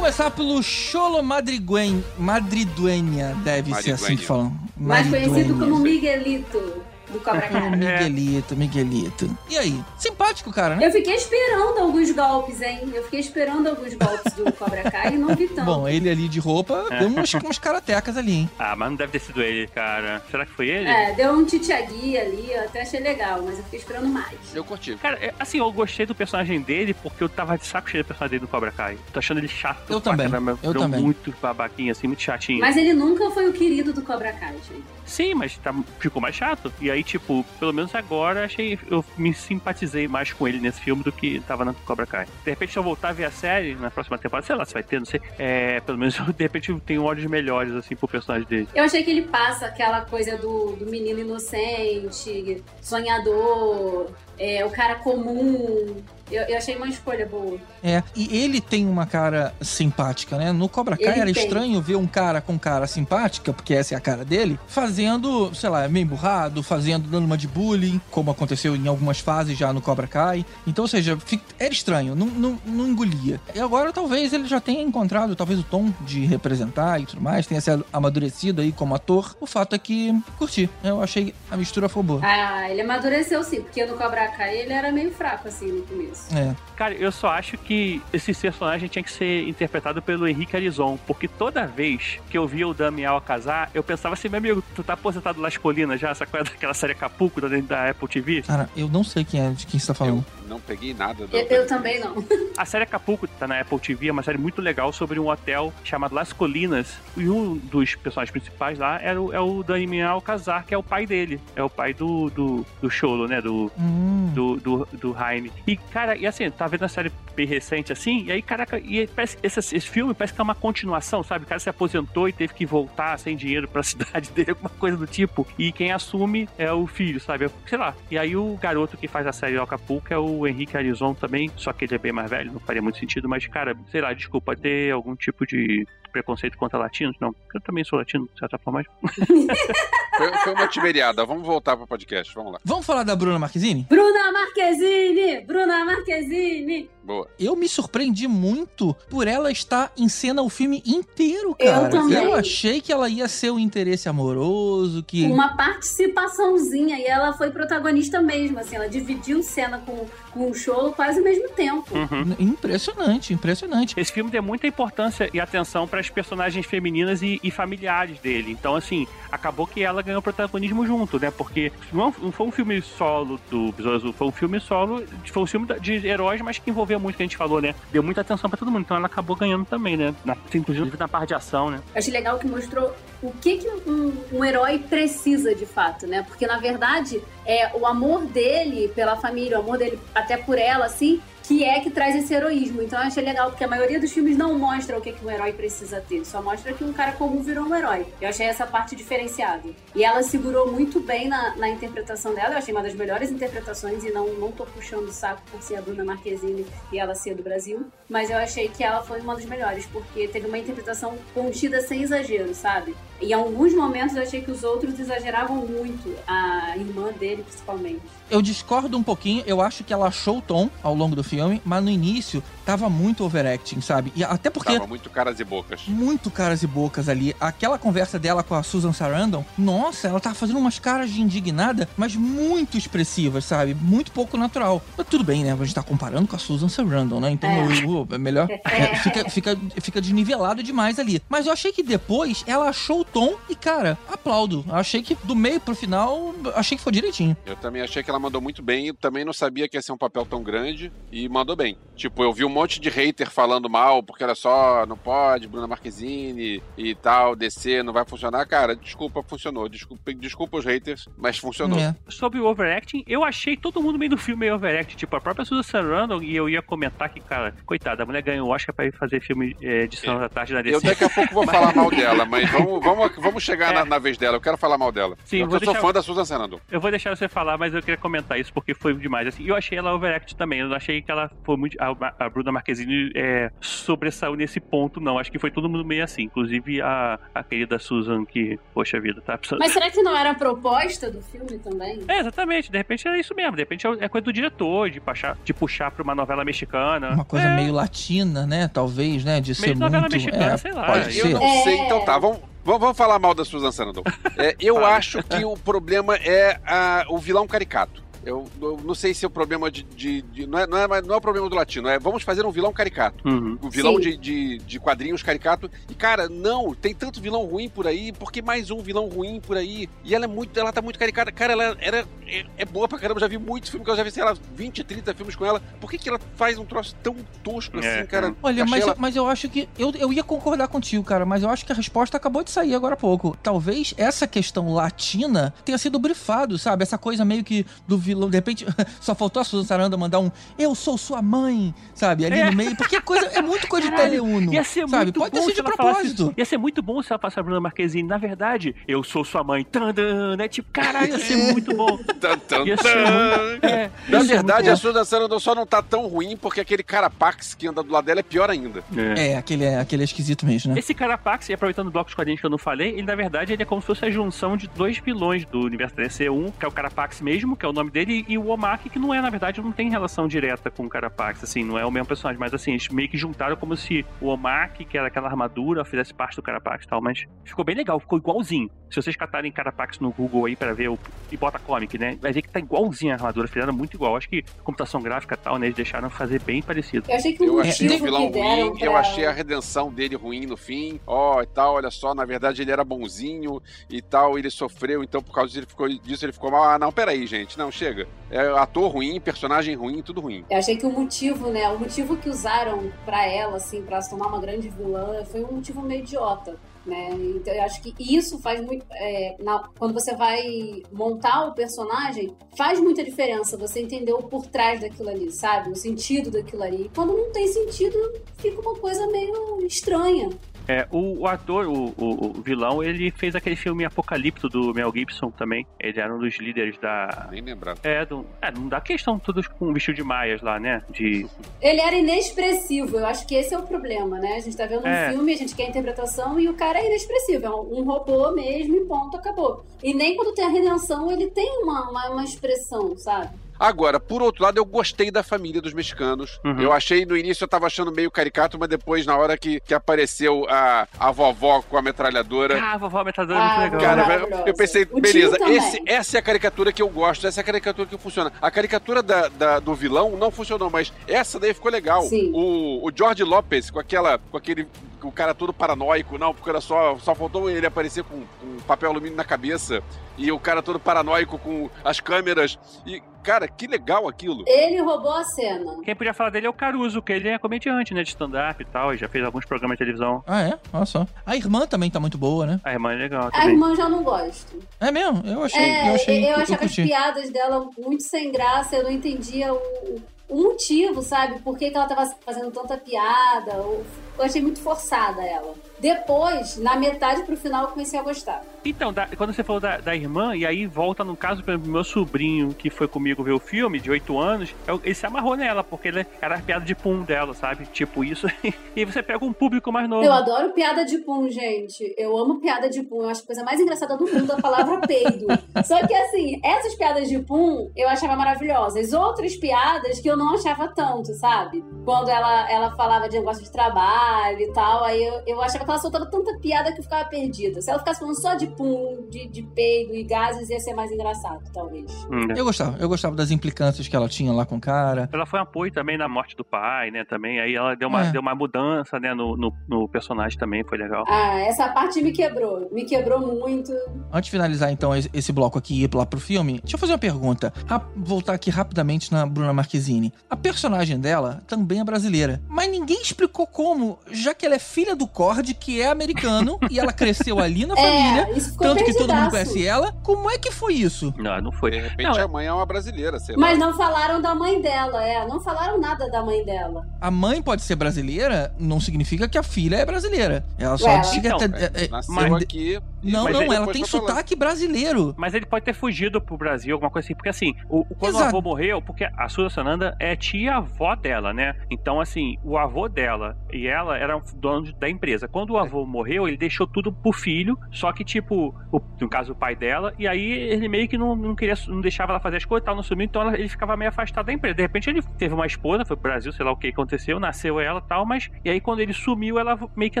começar pelo Cholo Madriguen, Madriduenha, deve ser assim que Madriduenha. falam. Mais conhecido como Miguelito. Do Cobra Kai. Miguelito, Miguelito. E aí? Simpático, cara, né? Eu fiquei esperando alguns golpes, hein? Eu fiquei esperando alguns golpes do Cobra Kai e não vi tanto. Bom, ele ali de roupa deu umas, umas karatecas ali, hein? Ah, mas não deve ter sido ele, cara. Será que foi ele? É, deu um titiagui ali, eu até achei legal, mas eu fiquei esperando mais. Eu curti. Cara, é, assim, eu gostei do personagem dele porque eu tava de saco cheio do personagem dele do Cobra Kai. Tô achando ele chato. Eu também, caramba. eu também. muito babaquinho, assim, muito chatinho. Mas ele nunca foi o querido do Cobra Kai, gente. Sim, mas tá, ficou mais chato. E aí, tipo, pelo menos agora achei. Eu me simpatizei mais com ele nesse filme do que tava no Cobra Kai. De repente, se eu voltar a ver a série na próxima temporada, sei lá se vai ter, não sei. É, pelo menos de repente tenho olhos melhores, assim, pro personagem dele. Eu achei que ele passa aquela coisa do, do menino inocente, sonhador, é, o cara comum. Eu, eu achei uma escolha boa. É, e ele tem uma cara simpática, né? No Cobra Kai Ele era tem. estranho ver um cara com cara simpática, porque essa é a cara dele, fazendo, sei lá, meio emburrado, fazendo dando uma de bullying, como aconteceu em algumas fases já no Cobra Kai. Então, ou seja, era estranho, não, não, não engolia. E agora talvez ele já tenha encontrado, talvez o tom de representar e tudo mais, tenha se amadurecido aí como ator. O fato é que curti. Eu achei a mistura foi boa. Ah, ele amadureceu sim, porque no Cobra Kai ele era meio fraco assim no começo. É. Cara, eu só acho que esse personagem tinha que ser interpretado pelo Henrique Arizon, porque toda vez que eu via o Damião casar, eu pensava assim, meu amigo, tu tá aposentado Las Colinas já, essa coisa daquela série Acapulco da, da Apple TV? Cara, eu não sei quem é, de quem você tá falando. Não peguei nada. do- Eu, eu também não. A série Acapulco tá na Apple TV, é uma série muito legal sobre um hotel chamado Las Colinas. E um dos personagens principais lá era o, é o Daniel Alcazar, que é o pai dele. É o pai do, do, do Cholo, né? Do, Hum. do, do, do Jaime. E, cara, e assim, tá vendo a série bem recente assim, e aí, caraca, e parece, esse, esse filme parece que é uma continuação, sabe? O cara se aposentou e teve que voltar sem dinheiro pra cidade dele, alguma coisa do tipo. E quem assume é o filho, sabe? Sei lá. E aí o garoto que faz a série Acapulco é o Henrique Arizon também, só que ele é bem mais velho, não faria muito sentido, mas, cara, sei lá, desculpa, ter algum tipo de preconceito contra latinos, não. Eu também sou latino, de certa forma, Foi, foi uma tiberiada. Vamos voltar pro podcast. Vamos lá. Vamos falar da Bruna Marquezine? Bruna Marquezine! Bruna Marquezine! Boa. Eu me surpreendi muito por ela estar em cena o filme inteiro, Eu cara. também. achei que ela ia ser um interesse amoroso, que. Uma participaçãozinha, e ela foi protagonista mesmo, assim, ela dividiu cena com, com o show quase ao mesmo tempo. Uhum. Impressionante, impressionante. Esse filme tem muita importância e atenção para as personagens femininas e, e familiares dele. Então, assim, acabou que ela ganhou protagonismo junto, né? Porque não, foi um filme solo do Besouro Azul, foi um filme solo, foi um filme de heróis, mas que envolveu muito, que a gente falou, né? Deu muita atenção para todo mundo. Então ela acabou ganhando também, né? Na, inclusive na parte de ação, né? Achei legal que mostrou o que, que um, um herói precisa de fato, né? Porque na verdade é o amor dele pela família, o amor dele até por ela, assim, que é que traz esse heroísmo. Então eu achei legal, porque a maioria dos filmes não mostra o que, que um herói precisa ter, só mostra que um cara comum virou um herói. Eu achei essa parte diferenciada. E ela segurou muito bem na, na interpretação dela, eu achei uma das melhores interpretações, e não, não tô puxando o saco por ser a Bruna Marquezine e ela ser do Brasil, mas eu achei que ela foi uma das melhores, porque teve uma interpretação contida sem exagero, sabe? Em alguns momentos eu achei que os outros exageravam muito, a irmã dele principalmente. Eu discordo um pouquinho, eu acho que ela achou o tom ao longo do filme, mas no início tava muito overacting, sabe? E até porque. Tava muito caras e bocas. Muito caras e bocas ali. Aquela conversa dela com a Susan Sarandon, nossa, ela tava fazendo umas caras de indignada, mas muito expressivas, sabe? Muito pouco natural. Mas tudo bem, né? A gente tá comparando com a Susan Sarandon, né? Então É. eu- é melhor. é, fica, fica, fica desnivelado demais ali. Mas eu achei que depois ela achou o tom e, cara, aplaudo. Eu achei que do meio pro final, achei que foi direitinho. Eu também achei que ela mandou muito bem também não sabia que ia ser um papel tão grande e mandou bem. Tipo, eu vi um monte de hater falando mal, porque era só, não pode, Bruna Marquezine e tal, DC, não vai funcionar. Cara, desculpa, funcionou. Desculpa, desculpa os haters, mas funcionou. É. Sobre o overacting, eu achei todo mundo meio do filme meio overacting. Tipo, a própria Susan Sarandon, e eu ia comentar que, cara, coitada, a mulher ganhou o Oscar pra ir fazer filme é, de Sessão da Tarde na DC. Eu daqui a pouco vou falar mal dela, mas vamos, vamos, vamos chegar na, na vez dela. Eu quero falar mal dela. Sim, eu vou sou deixar- fã da Susan Sarandon. Eu vou deixar você falar, mas eu queria comentar isso porque foi demais. Assim, eu achei ela overact também. Eu não achei que ela foi muito. A, a Bruna Marquezine é, sobressaiu nesse ponto, não. Acho que foi todo mundo meio assim. Inclusive a, a querida Susan, que, poxa vida, tá precisando. Mas será que não era a proposta do filme também? É, exatamente. De repente é isso mesmo. De repente é é coisa do diretor, de puxar, de puxar pra uma novela mexicana. Uma coisa É, meio latina, né? Talvez, né? De ser Meio novela muito. mexicana, é, sei lá. Pode Eu ser. não É. sei. Então tá, vamos, Vamos, vamos falar mal da Susan Sarandon. É, eu acho que o problema é a- o vilão caricato. Eu, eu não sei se é o problema de. de- de- não, é, não, é, não é o problema do latino, é vamos fazer um vilão caricato. Uhum. Um vilão de, de, de quadrinhos caricato. E, cara, não, tem tanto vilão ruim por aí, por que mais um vilão ruim por aí? E ela é muito, ela tá muito caricata. Cara, ela era, é, é boa pra caramba, já vi muitos filmes, que eu já vi, sei lá, 20, 30 filmes com ela. Por que, que ela faz um troço tão tosco assim, É, cara? Olha, mas, ela- eu- mas eu acho que. Eu, eu ia concordar contigo, cara, mas eu acho que a resposta acabou de sair agora há pouco. Talvez essa questão latina tenha sido brifado, sabe? Essa coisa meio que do vilão. De repente, só faltou a Susan Sarandon mandar um Eu sou sua mãe, sabe? Ali É. no meio. Porque coisa, é muito coisa de Caralho, teleuno. Ia ser sabe? muito Pode ter bom sido de falasse propósito. isso. Ia ser muito bom se ela passasse a Bruna Marquezine. Na verdade, eu sou sua mãe. Tandã, né? Tipo, caralho, ia ser muito bom. Tan, tan, Ia ser muito... É, Na ia ser verdade, a Susan Sarandon só não tá tão ruim porque aquele carapax que anda do lado dela é pior ainda. É. É, aquele é, aquele é esquisito mesmo, né? Esse Carapax, e aproveitando o bloco de quadrinhos que eu não falei, ele na verdade ele é como se fosse a junção de dois vilões do universo da DC. Um, que é o Carapax mesmo, que é o nome dele, e o Omaki, que não é, na verdade, não tem relação direta com o Carapax, assim, não é o mesmo personagem, mas assim, eles meio que juntaram como se o Omaki, que era aquela armadura, fizesse parte do Carapax e tal, mas ficou bem legal, ficou igualzinho. Se vocês catarem Carapax no Google aí pra ver o, e bota comic, né, vai ver que tá igualzinho a armadura, fizeram muito igual. Acho que computação gráfica e tal, né, eles deixaram fazer bem parecido. Eu achei que o Eu achei o vilão ruim, eu pra- achei a redenção dele ruim no fim. Ó, e tal, olha só, na verdade ele era bonzinho e tal, ele sofreu, então por causa disso ele ficou, disso ele ficou mal. Ah, não, peraí, gente, não, chega. É ator ruim, personagem ruim, tudo ruim. Eu achei que o motivo, né? O motivo que usaram pra ela, assim, pra se tornar uma grande vilã, foi um motivo meio idiota. Né? Então eu acho que isso faz muito. é, na- quando você vai montar o personagem, faz muita diferença você entender o por trás daquilo ali, sabe? O sentido daquilo ali. Quando não tem sentido, fica uma coisa meio estranha. É, o, o ator, o, o- o vilão, ele fez aquele filme Apocalipto do Mel Gibson também. Ele era um dos líderes da. Nem lembrava. É, do, é não dá questão todos com vestido de maias lá, né? De. Ele era inexpressivo, eu acho que esse é o problema, né? A gente tá vendo um É. filme, a gente quer a interpretação e o cara é inexpressivo, é um, um robô mesmo e ponto, acabou. E nem quando tem a redenção ele tem uma, uma, uma expressão, sabe? Agora, por outro lado, eu gostei da família dos mexicanos. Uhum. Eu achei, no início eu tava achando meio caricato, mas depois, na hora que, que apareceu a, a vovó com a metralhadora. Ah, a vovó metadora Ah, é muito legal. Cara, eu, pensei, O beleza, esse- essa é a caricatura que eu gosto, essa é a caricatura que funciona. A caricatura da, da- do vilão não funcionou, mas essa daí ficou legal. Sim. O, o George Lopez, com aquela. com aquele. O cara todo paranoico, não, porque era só. Só faltou ele aparecer com, com papel alumínio na cabeça. E o cara todo paranoico com as câmeras. E, cara, que legal aquilo. Ele roubou a cena. Quem podia falar dele é o Caruso, que ele é comediante, né? De stand-up e tal. e já fez alguns programas de televisão. Ah, é? Olha só. A irmã também tá muito boa, né? A irmã é legal A também. irmã já não gosto. É mesmo? Eu achei. É, eu achei. eu eu achava as curti. piadas dela muito sem graça, eu não entendia o, o motivo, sabe? Por que, que ela tava fazendo tanta piada. Eu achei muito forçada ela. Depois, na metade pro final, eu comecei a gostar. Então, da- quando você falou da, da irmã, e aí volta no caso do meu sobrinho que foi comigo ver o filme, de 8 anos, eu- ele se amarrou nela, porque ele era a piada de pum dela, sabe? Tipo isso. e aí você pega um público mais novo. Eu adoro piada de pum, gente. Eu amo piada de pum. Eu acho a coisa mais engraçada do mundo a palavra peido. Só que, assim, essas piadas de pum eu achava maravilhosas. Outras piadas que eu não achava tanto, sabe? Quando ela, ela falava de negócio de trabalho e tal, aí eu, eu achava ela soltava tanta piada que eu ficava perdida. Se ela ficasse falando só de pum, de, de peido e gases, ia ser mais engraçado, talvez. Hum, Eu gostava, eu gostava das implicâncias que ela tinha lá com o cara. Ela foi um apoio também na morte do pai, né? Também. Aí ela deu uma, É. deu uma mudança, né? No, no, no personagem também, foi legal. Ah, essa parte me quebrou. Me quebrou muito. Antes de finalizar, então, esse- bloco aqui e ir lá pro filme, deixa eu fazer uma pergunta. Rap- voltar aqui rapidamente na Bruna Marquezine. A personagem dela também é brasileira, mas ninguém explicou como, já que ela é filha do Cord, que é americano, e ela cresceu ali na família, É, isso ficou tanto que todo mundo conhece ela. Como é que foi isso? Não, não De foi. repente Não, a mãe é uma brasileira, sei Mas lá. não falaram da mãe dela, é. Não falaram nada da mãe dela. A mãe pode ser brasileira, não significa que a filha é brasileira. Ela só Ué, então, é- é- é- Nasceu mas- aqui. Não, Mas não, ela tem sotaque brasileiro. Mas ele pode ter fugido pro Brasil, alguma coisa assim. Porque assim, o, o- quando Exato. o avô morreu, porque a Suda Sananda é tia-avó dela, né? Então, assim, o avô dela e ela eram donos da empresa. Quando o avô morreu, ele deixou tudo pro filho, só que, tipo, o- no caso, o pai dela, e aí ele meio que não, não queria, não deixava ela fazer as coisas e tal, não sumiu, então ela- ele ficava meio afastado da empresa. De repente ele teve uma esposa, foi pro Brasil, sei lá o que aconteceu, nasceu ela e tal, mas. E aí quando ele sumiu, ela meio que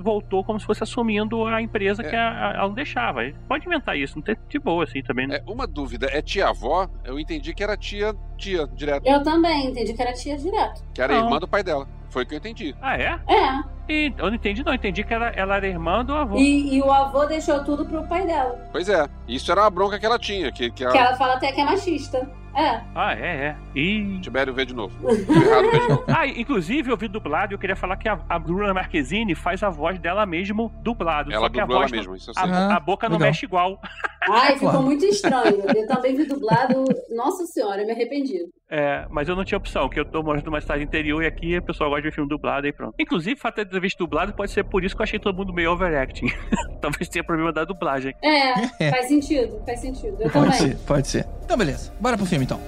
voltou como se fosse assumindo a empresa que a- a- ela não deixava. Pode inventar isso, não tem de boa assim também. né? É, uma dúvida, é tia-avó? Eu entendi que era tia, tia, direto. Eu também entendi que era tia direto. Que era Não. irmã do pai dela. Foi o que eu entendi. Ah, é? É. E eu não entendi, não. Eu entendi que ela, ela era irmã do avô. E, e o avô deixou tudo pro pai dela. Pois é, isso era uma bronca que ela tinha, que, que Que a ela fala até que é machista. É. Ah, é, é. E. Tibério vê de novo. Errado vê de novo. Ah, inclusive eu vi dublado e eu queria falar que a, a Bruna Marquezine faz a voz dela mesmo dublado. Ela só que a dublou ela voz não- mesma, isso eu sei. a, Ah, a boca não legal. mexe igual. Ai, ficou Claro. muito estranho. Eu também vi dublado. Nossa senhora, eu me arrependi. É, mas eu não tinha opção, porque eu tô morando numa cidade interior e aqui a pessoa gosta de ver filme dublado e pronto. Inclusive, o fato de ter visto dublado pode ser por isso que eu achei todo mundo meio overacting. Talvez tenha problema da dublagem. É, faz sentido, faz sentido. Eu Pode também. ser, pode ser. Então, beleza. Bora pro filme, então.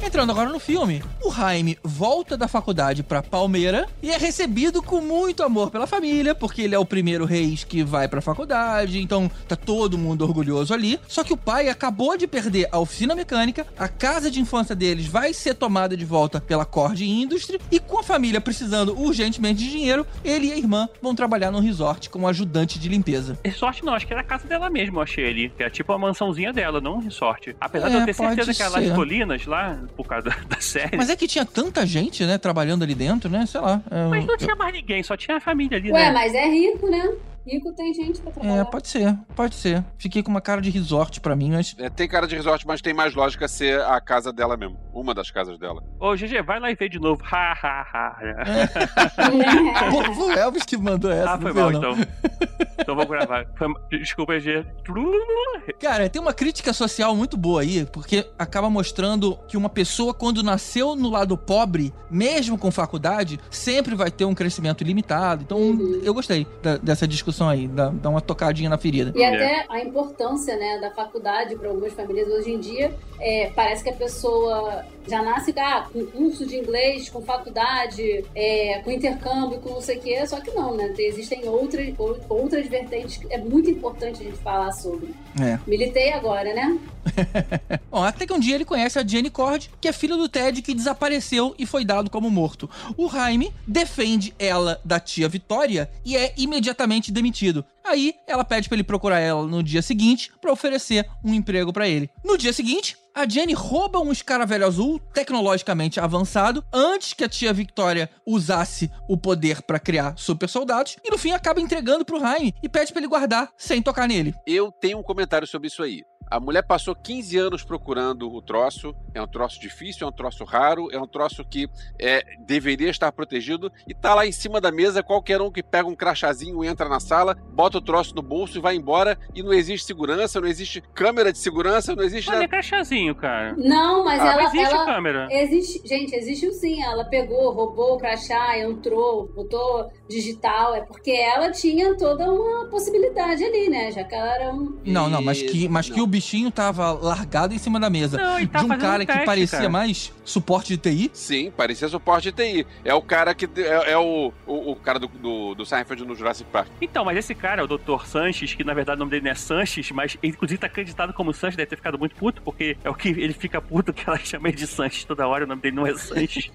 Entrando agora no filme, o Jaime volta da faculdade pra Palmeira e é recebido com muito amor pela família, porque ele é o primeiro reis que vai pra faculdade, então tá todo mundo orgulhoso ali. Só que o pai acabou de perder a oficina mecânica, a casa de infância deles vai ser tomada de volta pela Cord Industry e com a família precisando urgentemente de dinheiro, ele e a irmã vão trabalhar no resort como ajudante de limpeza. Resort não, acho que era a casa dela mesmo, eu achei ali. Que é tipo a mansãozinha dela, não um resort. Apesar de É, eu ter certeza pode que era lá ser. de Colinas, lá, por causa da série. Mas é que tinha tanta gente, né, trabalhando ali dentro, né? Sei lá. é, Mas não eu- tinha mais ninguém, só tinha a família ali, Ué, né? mas é rico, né? Rico tem gente pra trabalhar. É, pode ser, pode ser. Fiquei com uma cara de resort pra mim, mas. É, tem cara de resort, mas tem mais lógica ser a casa dela mesmo. Uma das casas dela. Ô, GG, vai lá e vê de novo. Ha, ha, ha. Pô, foi o Elvis que mandou essa. Ah, foi mal, não. então. Então vou gravar. Foi- Desculpa, GG. Cara, tem uma crítica social muito boa aí, porque acaba mostrando que uma pessoa, quando nasceu no lado pobre, mesmo com faculdade, sempre vai ter um crescimento ilimitado. Então, Uhum. eu gostei da- dessa discussão aí, dá, dá uma tocadinha na ferida. E até a importância né, da faculdade para algumas famílias hoje em dia, é, parece que a pessoa já nasce ah, com curso de inglês, com faculdade, é, com intercâmbio, com não sei o quê, só que não, né? Existem outras, ou- outras vertentes que é muito importante a gente falar sobre. É. Militei agora, né? Bom, até que um dia ele conhece a Jenny Cord, que é filha do Ted que desapareceu e foi dado como morto. O Jaime defende ela da tia Vitória e é imediatamente demitido. Aí ela pede pra ele procurar ela no dia seguinte pra oferecer um emprego pra ele. No dia seguinte, a Jenny rouba um escaravelho azul tecnologicamente avançado antes que a tia Victoria usasse o poder pra criar super soldados e no fim acaba entregando pro Jaime e pede pra ele guardar sem tocar nele. Eu tenho um comentário sobre isso aí. A mulher passou 15 anos procurando o troço. É um troço difícil, é um troço raro, é um troço que é, deveria estar protegido. E tá lá em cima da mesa, qualquer um que pega um crachazinho, entra na sala, bota o troço no bolso e vai embora. E não existe segurança, não existe câmera de segurança, não existe Olha, nada. crachazinho, cara. Não, mas Ah, ela. Não existe ela... câmera. Existe, gente, existe sim. Ela pegou, roubou o crachá, entrou, botou digital. É porque ela tinha toda uma possibilidade ali, né? Já que ela era um. Não, não, mas que, mas que Não. o bichinho tava largado em cima da mesa. Não, e tá de um cara um que teste, parecia cara. mais suporte de TI. Sim, parecia suporte de TI. É o cara que. É, é o, o, o cara do, do, do Seinfeld no Jurassic Park. Então, mas esse cara, o Dr. Sanches, que na verdade o nome dele não é Sanches, mas inclusive tá acreditado como Sanches, deve ter ficado muito puto, porque é o que ele fica puto que ela chama ele de Sanches toda hora, o nome dele não é Sanches.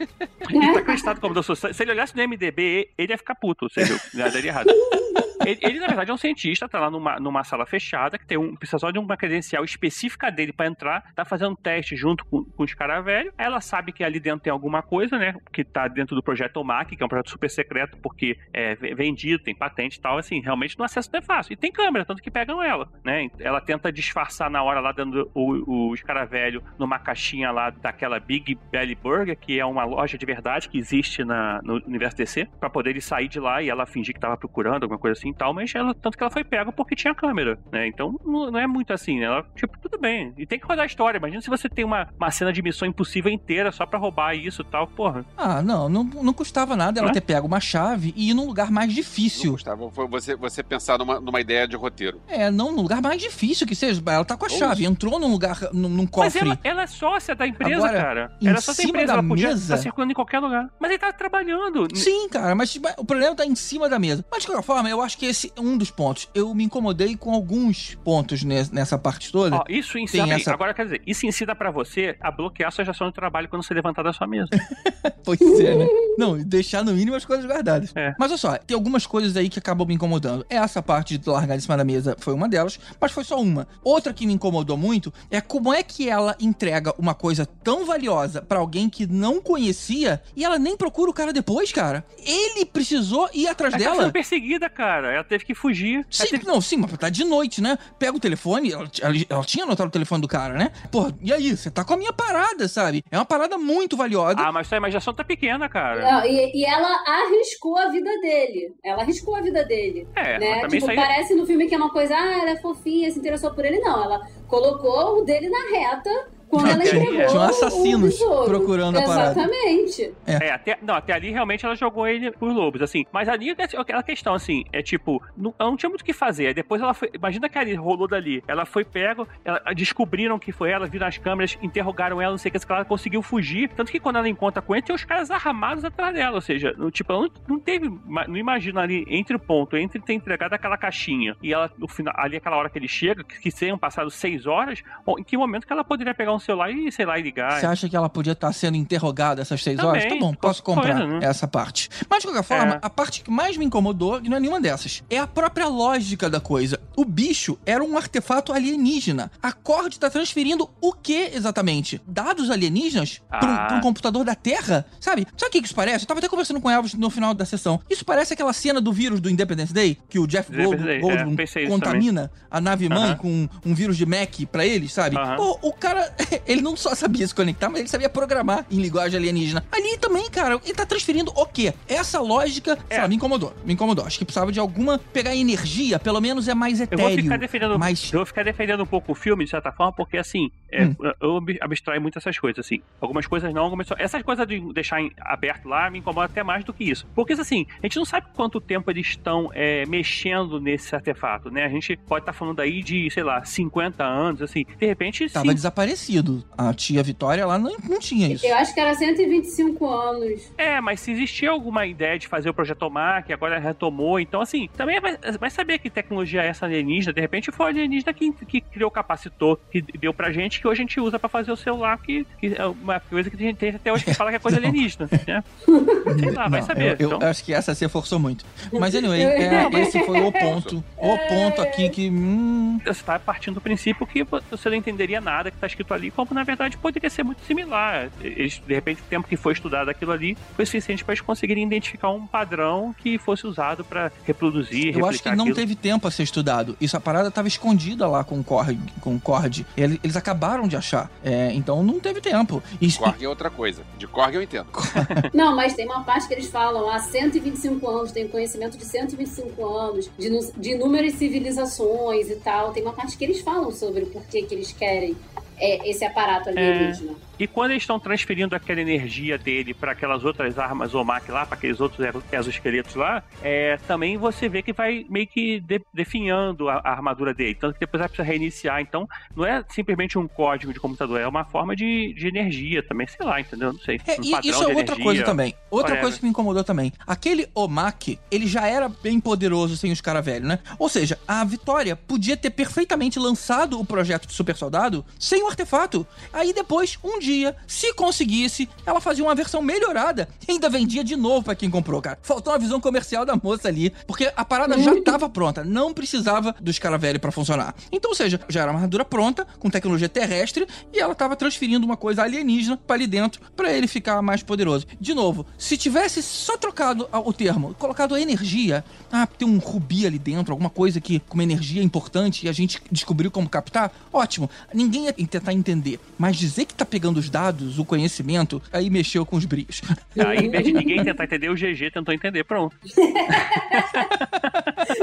ele tá acreditado como Dr. Sanches. Se ele olhasse no MDB, ele ia ficar puto, você viu? Nada daria errado. ele, ele, na verdade, é um cientista, tá lá numa, numa sala fechada, que tem um, precisa só de uma credencial específica dele pra entrar, tá fazendo teste junto com, com os caras velhos. Ela sabe que ali dentro tem alguma coisa, né? Que tá dentro do projeto OMAC, que é um projeto super secreto, porque é vendido, tem patente e tal, assim, realmente no acesso não é fácil. E tem câmera, tanto que pegam ela, né? Ela tenta disfarçar na hora lá dando o, os caras velhos numa caixinha lá daquela Big Belly Burger, que é uma loja de verdade que existe na, no universo DC, pra poder ele sair de lá e ela fingir que tava procurando alguma coisa assim e tal, mas ela, tanto que ela foi pega porque tinha câmera, né? Então não, não é muito assim, né? Ela, tipo, tudo bem. E tem que rodar a história. Imagina se você tem uma, uma cena de missão impossível inteira só pra roubar isso e tal, porra. Ah, não, não, não custava nada ela Hã? ter pego uma chave e ir num lugar mais Não, difícil. Gustavo, foi você, você pensar numa, numa ideia de roteiro. É, não, num lugar mais difícil que seja. Ela tá com a Ou chave, entrou num lugar, num, num Mas cofre. ela, ela é sócia da empresa, Agora, cara. em Ela é sócia da empresa, da ela podia mesa- estar circulando em qualquer lugar. Mas ele tá trabalhando. Sim, cara, mas o problema tá em cima da mesa. Mas de qualquer forma, eu acho que esse é um dos pontos. Eu me incomodei com alguns pontos nes- nessa parte toda. Ó, isso ensina. Tem essa- Agora, quer dizer, isso ensina pra você a bloquear sua gestão de trabalho quando você levantar da sua mesa. Pois é, né? Não, deixar no mínimo as coisas guardadas. É. Mas olha só, tem algumas coisas aí que acabam me incomodando. Essa parte de largar em cima da mesa foi uma delas, mas foi só uma. Outra que me incomodou muito é como é que ela entrega uma coisa tão valiosa pra alguém que não conhecia e ela nem procura o cara depois, cara. Ele precisou ir atrás Ela tá dela. sendo perseguida, cara. Ela teve que fugir. Sim, teve- não, sim, mas tá de noite, né? Pega o telefone, ela, ela- ela tinha anotado o telefone do cara, né? Porra, e aí? Você tá com a minha parada, sabe? É uma parada muito valiosa. Ah, mas sua imaginação tá pequena, cara. Não, e, e ela arriscou a vida dele. Ela arriscou a vida dele. É, mas né? também Tipo, aí. parece no filme que é uma coisa, ah, ela é fofinha, se interessou por ele. Não, ela colocou o dele na reta quando ela Tinha- entregou tinham o assassinos procurando a parada. Exatamente. É, até, não, até ali realmente ela jogou ele pros lobos, assim. Mas ali, aquela questão, assim, é tipo, não, ela não tinha muito o que fazer. Aí depois ela foi. Imagina que ali rolou dali. Ela foi pego, ela, descobriram que foi ela, viram as câmeras, interrogaram ela, não sei o que, ela conseguiu fugir. Tanto que quando ela encontra com ele, tem os caras armados atrás dela. Ou seja, no, tipo, ela não, não teve. Não imagina ali, entre o ponto, entre ter entregado aquela caixinha e ela, no final, ali aquela hora que ele chega, que, que tenham passado seis horas, bom, em que momento que ela poderia pegar um celular e, sei lá, e ligar? Você acha que ela podia estar sendo interrogada essas seis Também, horas? Tá bom, posso comprar coisa, né? essa parte. Mas de qualquer forma, É. a parte que mais me incomodou, que não é nenhuma dessas, é a própria lógica da coisa. O bicho era um artefato alienígena. A Cord tá transferindo o que exatamente? Dados alienígenas um, Ah. pra um computador da Terra? Sabe? Sabe o que isso parece? Eu tava até conversando com o Elvis no final da sessão. Isso parece aquela cena do vírus do Independence Day, que o Jeff Independence Gold- Goldblum é, contamina a nave mãe Aham. com um, um vírus de Mac pra eles, sabe? Aham. Pô, o cara, ele não só sabia se conectar, mas ele sabia programar em linguagem alienígena. Ali também, cara, ele tá transferindo o quê? Essa lógica, É. lá, me incomodou. Me incomodou. Acho que precisava de alguma. Pegar energia, pelo menos é mais Eu etéreo. vou ficar defendendo, mais- eu vou ficar defendendo um pouco o filme, de certa forma, porque assim, é, Hum. eu ab- abstraio muito essas coisas, assim. Algumas coisas não, algumas só. Essas coisas de deixar aberto lá me incomodam até mais do que isso. Porque assim, a gente não sabe quanto tempo eles estão é, mexendo nesse artefato, né? A gente pode estar falando aí de, sei lá, 50 anos, assim. De repente, Tava sim. desaparecido. A tia Vitória lá não, não tinha isso. Eu acho que era 125 anos. É, mas se existia alguma ideia de fazer o projeto Omar, que agora retomou, então assim, também vai, vai saber que tecnologia é essa alienígena, de repente foi a alienígena que, que criou o capacitor, que deu pra gente, que hoje a gente usa pra fazer o celular, que, que é uma coisa que a gente tem até hoje que fala que é coisa Não. alienígena, né? Sei lá, vai Não, saber. Eu, eu então. acho que essa você forçou muito. Mas anyway, é, esse foi o ponto. O ponto aqui que. Hum, Você tá partindo do princípio que você não entenderia nada que tá escrito ali, como na verdade poderia ser muito similar. Eles, de repente, o tempo que foi estudado aquilo ali foi suficiente para eles conseguirem identificar um padrão que fosse usado para reproduzir, eu acho que não aquilo. teve tempo a ser estudado. Isso, a parada tava escondida lá com o Cord. Com o Cord. Ele- Eles acabaram de achar. É, então não teve tempo. E, Korg é outra coisa. De Korg eu entendo. Não, mas tem uma parte que eles falam há 125 anos, tem conhecimento de 125 anos, de, de inúmeras civilizações e tal. Tem uma parte que eles falam sobre o porquê que eles querem é, esse aparato alienígena. E quando eles estão transferindo aquela energia dele para aquelas outras armas OMAC lá, para aqueles outros exo- exoesqueletos lá, é, também você vê que vai meio que de- definhando a, a armadura dele. Tanto que depois vai precisar reiniciar. Então, não é simplesmente um código de computador, é uma forma de, de energia também, sei lá, entendeu? Não sei. É, um e isso é outra energia. coisa também. Outra coisa que me incomodou também. Aquele Omaki, ele já era bem poderoso sem os caras velhos, né? Ou seja, a Vitória podia ter perfeitamente lançado o projeto de super soldado sem o artefato. Aí depois, um dia, dia, se conseguisse, ela fazia uma versão melhorada e ainda vendia de novo pra quem comprou, cara. Faltou uma visão comercial da moça ali, porque a parada já tava pronta, não precisava do escaravelho pra funcionar. Então, ou seja, já era uma armadura pronta, com tecnologia terrestre, e ela tava transferindo uma coisa alienígena pra ali dentro, pra ele ficar mais poderoso. De novo, se tivesse só trocado o termo, colocado a energia, ah, tem um rubi ali dentro, alguma coisa que com uma energia importante e a gente descobriu como captar, ótimo. Ninguém ia tentar entender, mas dizer que tá pegando os dados, o conhecimento, aí mexeu com os brios. Aí, em vez de ninguém tentar entender, o GG tentou entender, pronto.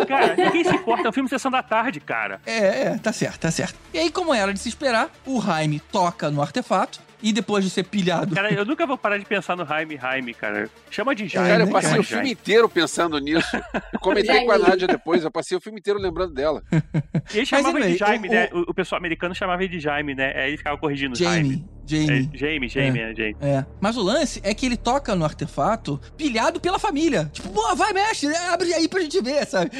cara, ninguém se importa, é um filme Sessão da Tarde, cara. É, é, tá certo, tá certo. E aí, como era de se esperar, o Jaime toca no artefato e depois de ser pilhado. Cara, eu nunca vou parar de pensar no Jaime Jaime, cara. Chama de Jaime. Cara, eu né? passei o filme Jaime. inteiro pensando nisso. Eu comentei com a Nádia depois, eu passei o filme inteiro lembrando dela. E ele chamava anyway, de Jaime, o- né? O, o pessoal americano chamava ele de Jaime, né? Aí ele ficava corrigindo Jamie, Jaime. Jamie. É, Jaime, Jaime, é, Jaime. É. Mas o lance é que ele toca no artefato pilhado pela família. Tipo, pô, vai, mexe, abre aí pra gente ver, sabe?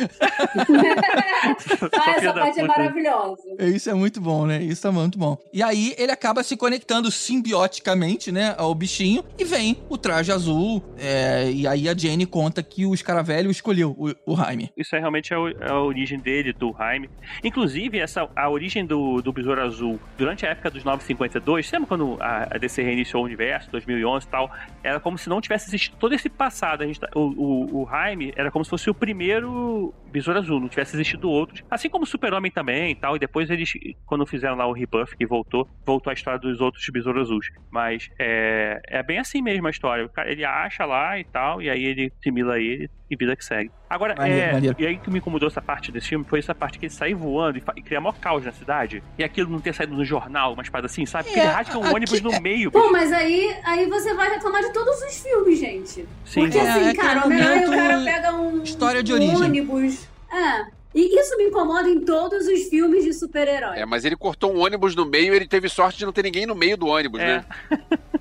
Ah, essa parte é maravilhosa. Isso é muito bom, né? Isso é muito bom. E aí ele acaba se conectando simbioticamente, né, ao bichinho e vem o traje azul. é, e aí a Jenny conta que o escaravelho escolheu o, o Jaime. Isso aí realmente é, o- é a origem dele, do Jaime. Inclusive, essa, a origem do, do Besouro Azul, durante a época dos 952, lembra quando a, a DC reiniciou o universo, 2011 e tal? Era como se não tivesse existido todo esse passado. A gente, tá- o, o Jaime era como se fosse o primeiro Besouro Azul, não tivesse existido outros. Assim como o Super-Homem também e tal. E depois eles, quando fizeram lá o rebuff que voltou, voltou a história dos outros Besouros Azuis. Mas é, é bem assim mesmo a história. Ele acha lá e tal, e aí ele simila ele e vida que segue. Agora, Maneiro, é, maneiro. e aí que me incomodou essa parte desse filme foi essa parte que ele sai voando e, e cria maior caos na cidade. E aquilo não ter saído no jornal, umas paradas assim, sabe? Porque É, ele rasga um aqui- ônibus no meio. Pô, mas aí, aí você vai reclamar de todos os filmes, gente. Sim. Porque É, assim, é cara, aquele o momento cara pega um, história de um origem. ônibus. É. E isso me incomoda em todos os filmes de super-herói. É, mas ele cortou um ônibus no meio e ele teve sorte de não ter ninguém no meio do ônibus, É. né?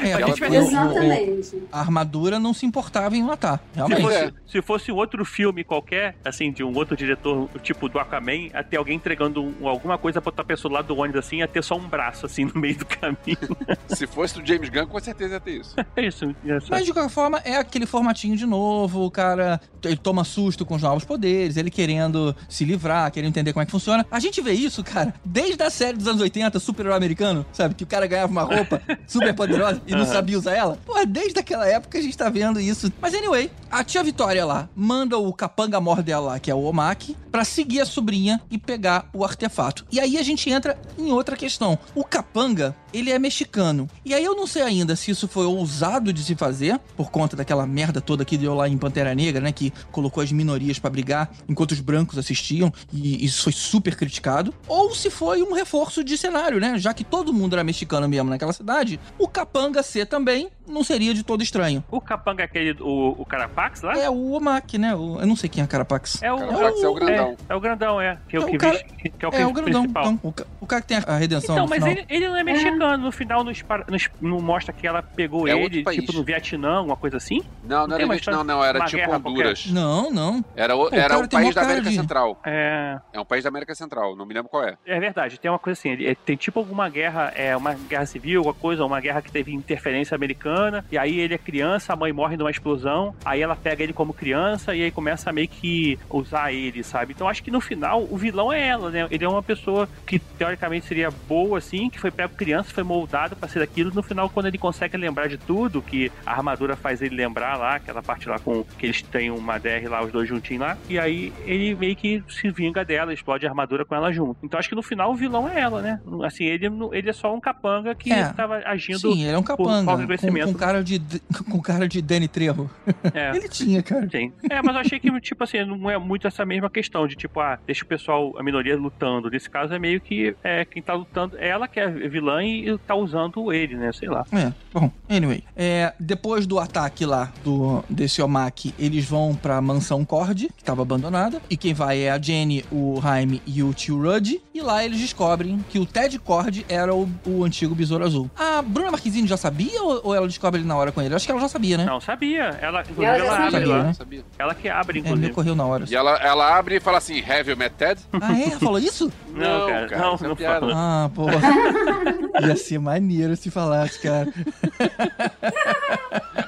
É, a gente o- o- Exatamente. a armadura não se importava em matar, Se realmente. Pois fosse, é. se fosse um outro filme qualquer, assim, de um outro diretor, tipo do Aquaman, até alguém entregando um- alguma coisa pra outra pessoa lá do ônibus, assim, ia ter só um braço, assim, no meio do caminho. Se fosse do James Gunn, com certeza ia ter isso. É isso, engraçado. Mas de qualquer forma, é aquele formatinho de novo, o cara ele toma susto com os novos poderes, ele querendo se livrar, querendo entender como é que funciona. A gente vê isso, cara, desde a série dos anos 80, super-herói americano, sabe? Que o cara ganhava uma roupa super poderosa e não sabia usar ela. Pô, desde aquela época a gente tá vendo isso. Mas anyway, a tia Vitória lá manda o capanga mor dela lá, que é o Omaki, pra seguir a sobrinha e pegar o artefato. E aí a gente entra em outra questão. O capanga, ele é mexicano. E aí eu não sei ainda se isso foi ousado de se fazer, por conta daquela merda toda que deu lá em Pantera Negra, né? Que colocou as minorias pra brigar enquanto os brancos assistiam, e isso foi super criticado. Ou se foi um reforço de cenário, né? Já que todo mundo era mexicano mesmo naquela cidade, o capanga ser também não seria de todo estranho. O capanga é aquele, o, o Carapax lá? É o Omaki, né? O- eu não sei quem é Carapax. É o, Carapax é o grandão. É, é o grandão, é. Que, é É o o que, cara- que é o, É, o que- grandão. Então, o, ca- o cara que tem a redenção Então, no mas final. ele, ele não é mexicano. No final, não, espara- não, não mostra que ela pegou É outro ele, país. tipo, no Vietnã, alguma coisa assim? Não, não tem era Vietnã, não, era tipo Honduras. Não, não. Era, o, Pô, o era um país da América de- Central. É. É um país da América Central, não me lembro qual é. É verdade, tem uma coisa assim, tem tipo alguma guerra, é uma guerra civil, alguma coisa, uma guerra que teve interferência americana, e aí ele é criança, a mãe morre numa explosão, aí ela pega ele como criança e aí começa a meio que usar ele, sabe? Então acho que no final o vilão é ela, né? Ele é uma pessoa que teoricamente seria boa assim, que foi pego criança, foi moldado pra ser aquilo, no final quando ele consegue lembrar de tudo, que a armadura faz ele lembrar lá, aquela parte lá com que eles têm uma DR lá, os dois juntinhos lá, e aí ele meio que se vinga dela, explode a armadura com ela junto. Então acho que no final o vilão é ela, né? Assim, ele, ele é só um capanga que É. estava agindo. Sim, ele é um por capanga. falta de Com, conhecimento. com cara de, com cara de Danny Trejo. É. Ele tinha, cara. Sim. É, mas eu achei que, tipo assim, não é muito essa mesma questão de, tipo, ah, deixa o pessoal, a minoria lutando. Nesse caso é meio que é, quem tá lutando, é ela que é vilã e tá usando ele, né? Sei lá. É, bom, anyway. É, depois do ataque lá do, desse Omaki, eles vão pra mansão Cord, que tava abandonada. E quem vai é a Jenny, o Jaime e o tio Rudd. E lá eles descobrem que o Ted Cord era o, o antigo Besouro Azul. A Bruna Marquezine já sabia ou, ou ela descobre ele na hora com ele? Eu acho que ela já sabia, né? Não, sabia. Ela, inclusive, Ela abre sabia. lá. né? Sabia. Ela que abre, É, me inclusive. ocorreu na hora. E ela, ela abre e fala assim, have you met Ted? Ah, é? Ela falou isso? Não, cara, não, é não fala. Ah, pô. Ia ser maneiro se falasse, cara.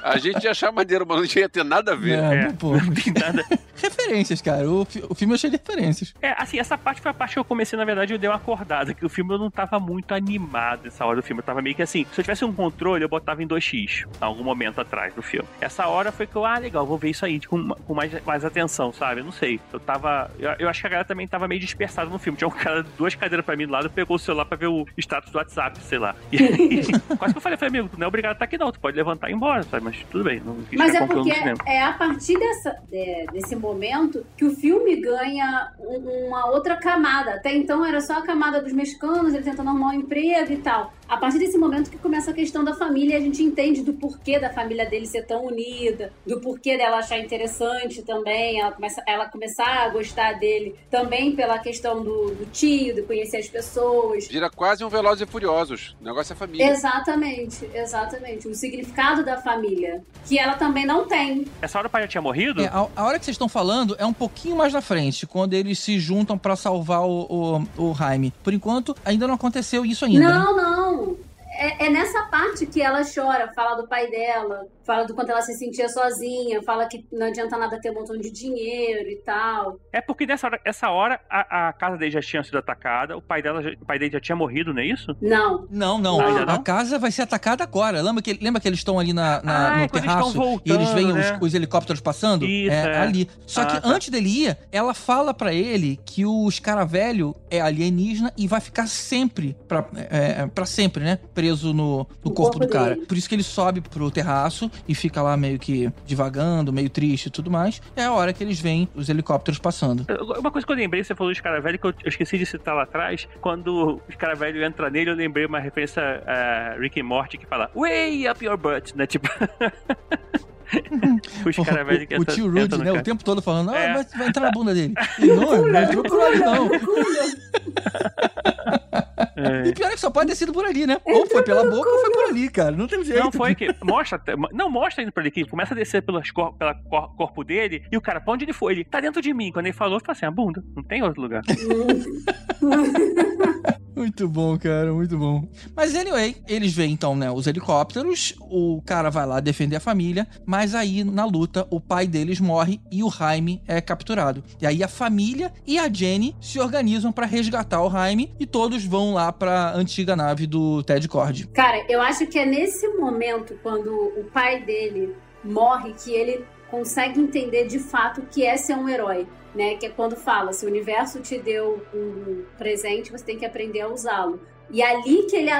A gente ia achar maneiro, mas não ia ter nada a ver. Não, É. pô. Não tem nada. Referências, cara. O, fi- o filme é cheio de referências. É, assim, essa parte foi a parte que eu comecei, na verdade, eu dei uma acordada, que o filme eu não tava muito animado nessa hora do filme. Eu tava meio que assim, se eu tivesse um controle, eu botava em 2x, em algum momento atrás do filme. Essa hora foi que eu, ah, legal, vou ver isso aí com, com mais, mais atenção, sabe? Eu não sei. Eu tava. Eu, eu acho que a galera também tava meio dispersada no filme. Tinha um cara, duas cadeiras pra mim do lado, pegou o celular pra ver o status do WhatsApp, sei lá. E aí, quase que eu falei, falei, amigo, tu não é obrigado a estar aqui não, tu pode levantar e ir embora, sabe? Mas tudo bem, não quis Mas é porque é a partir dessa, é, desse momento que o filme ganha um- uma outra camada. Até então era só a camada dos mexicanos, ele tentando arrumar um emprego e tal. A partir desse momento que começa a questão da família, a gente entende do porquê da família dele ser tão unida, do porquê dela achar interessante também, ela, começa, ela começar a gostar dele também pela questão do, do tio, de conhecer as pessoas. Vira quase um Velozes e Furiosos. O negócio é família. Exatamente, exatamente. O significado da família, que ela também não tem. Essa hora o pai já tinha morrido? É, a, a hora que vocês estão falando é um pouquinho mais na frente, quando eles se juntam pra salvar o, o, o Jaime. Por enquanto, ainda não aconteceu isso ainda. né? Não, não. É, é nessa parte que ela chora, fala do pai dela, fala do quanto ela se sentia sozinha, fala que não adianta nada ter um montão de dinheiro e tal. É porque nessa hora, essa hora a, a casa dele já tinha sido atacada, o pai, dela, já- o pai dele já tinha morrido, não é isso? Não. Não, não. Ainda A não? casa vai ser atacada agora. Lembra que, lembra que eles estão ali na, na- Ah, no é quando eles terraço estão voltando, e eles veem né? os, os helicópteros passando? Isso, é, é. ali. Só Ah, que tá. antes dele ir, ela fala pra ele que o escaravelho é alienígena e vai ficar sempre, pra, é, é, pra sempre, né? Preso no, no No corpo, corpo do cara. dele. Por isso que ele sobe pro terraço e fica lá meio que divagando, meio triste e tudo mais. É a hora que eles veem os helicópteros passando. Uma coisa que eu lembrei, você falou do Escaravelho, que eu, esqueci de citar lá atrás. Quando o Escaravelho entra nele, eu lembrei uma referência a Rick and Morty que fala Way up your butt, né? Tipo. o Escaravelho que o, tio Rude, né? cara. O tempo todo falando, ah, É. vai, vai entrar na bunda dele. E não, não entrou por ali, não. É. E pior é que só pode ter sido por ali, né? Ou foi pela boca ou foi por ali, cara. Não tem jeito. Não foi que. Mostra. Não, mostra indo pra ele que começa a descer cor, pela cor- corpo dele. E o cara, pra onde ele foi? Ele tá dentro de mim. Quando ele falou, eu falei assim: a bunda. Não tem outro lugar. Muito bom, cara, muito bom. Mas anyway, eles veem então, né, os helicópteros, o cara vai lá defender a família, mas aí na luta o pai deles morre e o Jaime é capturado. E aí a família e a Jenny se organizam pra resgatar o Jaime e todos vão lá pra antiga nave do Ted Cord. Cara, eu acho que é nesse momento, quando o pai dele morre, que ele consegue entender de fato o que é ser um herói. Né? Que é quando fala, se o universo te deu um presente, você tem que aprender a usá-lo. E é ali que ele,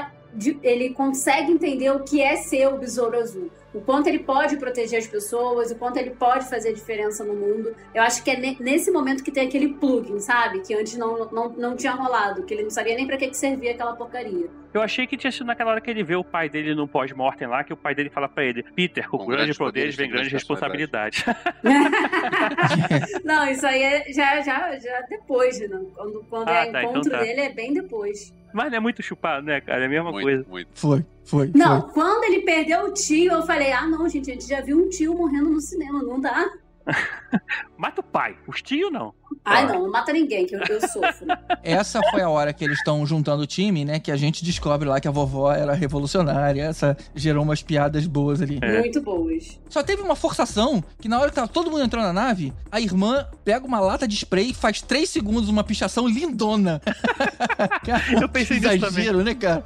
ele consegue entender o que é ser o besouro azul. O quanto ele pode proteger as pessoas, o quanto ele pode fazer diferença no mundo. Eu acho que é ne- nesse momento que tem aquele plugin, sabe? Que antes não, não, não tinha rolado, que ele não sabia nem pra que, que servia aquela porcaria. Eu achei que tinha sido naquela hora que ele vê o pai dele no pós-mortem lá, que o pai dele fala pra ele: Peter, com, Com grandes grandes poderes poderes vem grande responsabilidade. Não, isso aí é já, já, já depois, né? Quando, quando Ah, é tá, então encontro tá. dele, é bem depois. Mas não é muito chupado, né, cara? É a mesma coisa. Muito, muito. Foi, foi, Não, foi. quando ele perdeu o tio, eu falei: ah, não, gente, a gente já viu um tio morrendo no cinema, não dá. Mata o pai, os tios não. Ai, não, não mata ninguém, que eu, eu sofro. Essa foi a hora que eles estão juntando o time, né? Que a gente descobre lá que a vovó era revolucionária. Essa gerou umas piadas boas ali. É. Muito boas. Só teve uma forçação que na hora que tava todo mundo entrando na nave, a irmã pega uma lata de spray e faz três segundos uma pichação lindona. Cara, Eu pensei que nisso exagero, né, cara?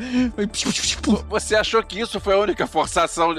Você achou que isso foi a única forçação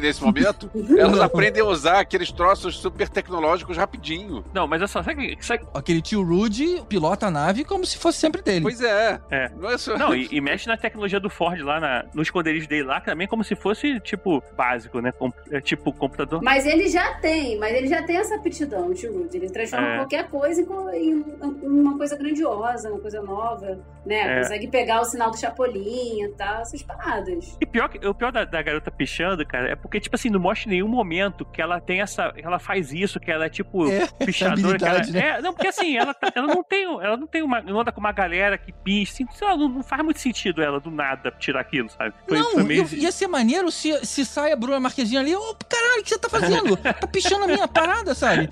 nesse momento? Elas Não. aprendem a usar aqueles troços super tecnológicos rapidinho. Não, mas é só. Sabe, que- sabe, Aquele tio Rude pilota a nave como se fosse sempre dele. Pois é. É. Não é só... Não, e, e mexe na tecnologia do Ford lá, na, no esconderijo dele lá, também como se fosse, tipo, básico, né? Com- é tipo computador. Mas ele já tem, mas ele já tem essa aptidão, o tio Rudy. Ele transforma É. qualquer coisa em, um- uma coisa grandiosa, uma coisa nova, né? É. Consegue pegar o sinal do Chapolin e tal, essas paradas. E pior, o pior da, da garota pichando, cara, é porque, tipo assim, não mostra em nenhum momento que ela tem essa. que ela faz isso, que ela é tipo É, pichadora. Que ela, né? É, não, porque assim, ela, tá- ela não tem, ela não tem uma, não anda com uma galera que pisa, assim, lá, não, não faz muito sentido ela do nada tirar aquilo, sabe? Foi- não, foi meio- ia ser maneiro se, se sai a Bruna Marquezine ali. Ô, caralho, o que você tá fazendo? tá pichando a minha parada, sabe?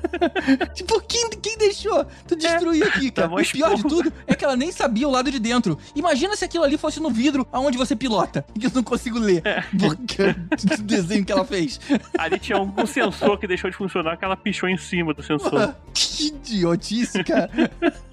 tipo, quem, quem deixou tu destruir aqui, cara? Tá o pior de tudo é que ela nem sabia o lado de dentro. Imagina se aquilo ali fosse no vidro aonde você pilota. Que eu não consigo ler. É. Porque o desenho que ela fez. Ali tinha um, um sensor que deixou de funcionar, que ela pichou em cima do sensor. que idiotice, cara.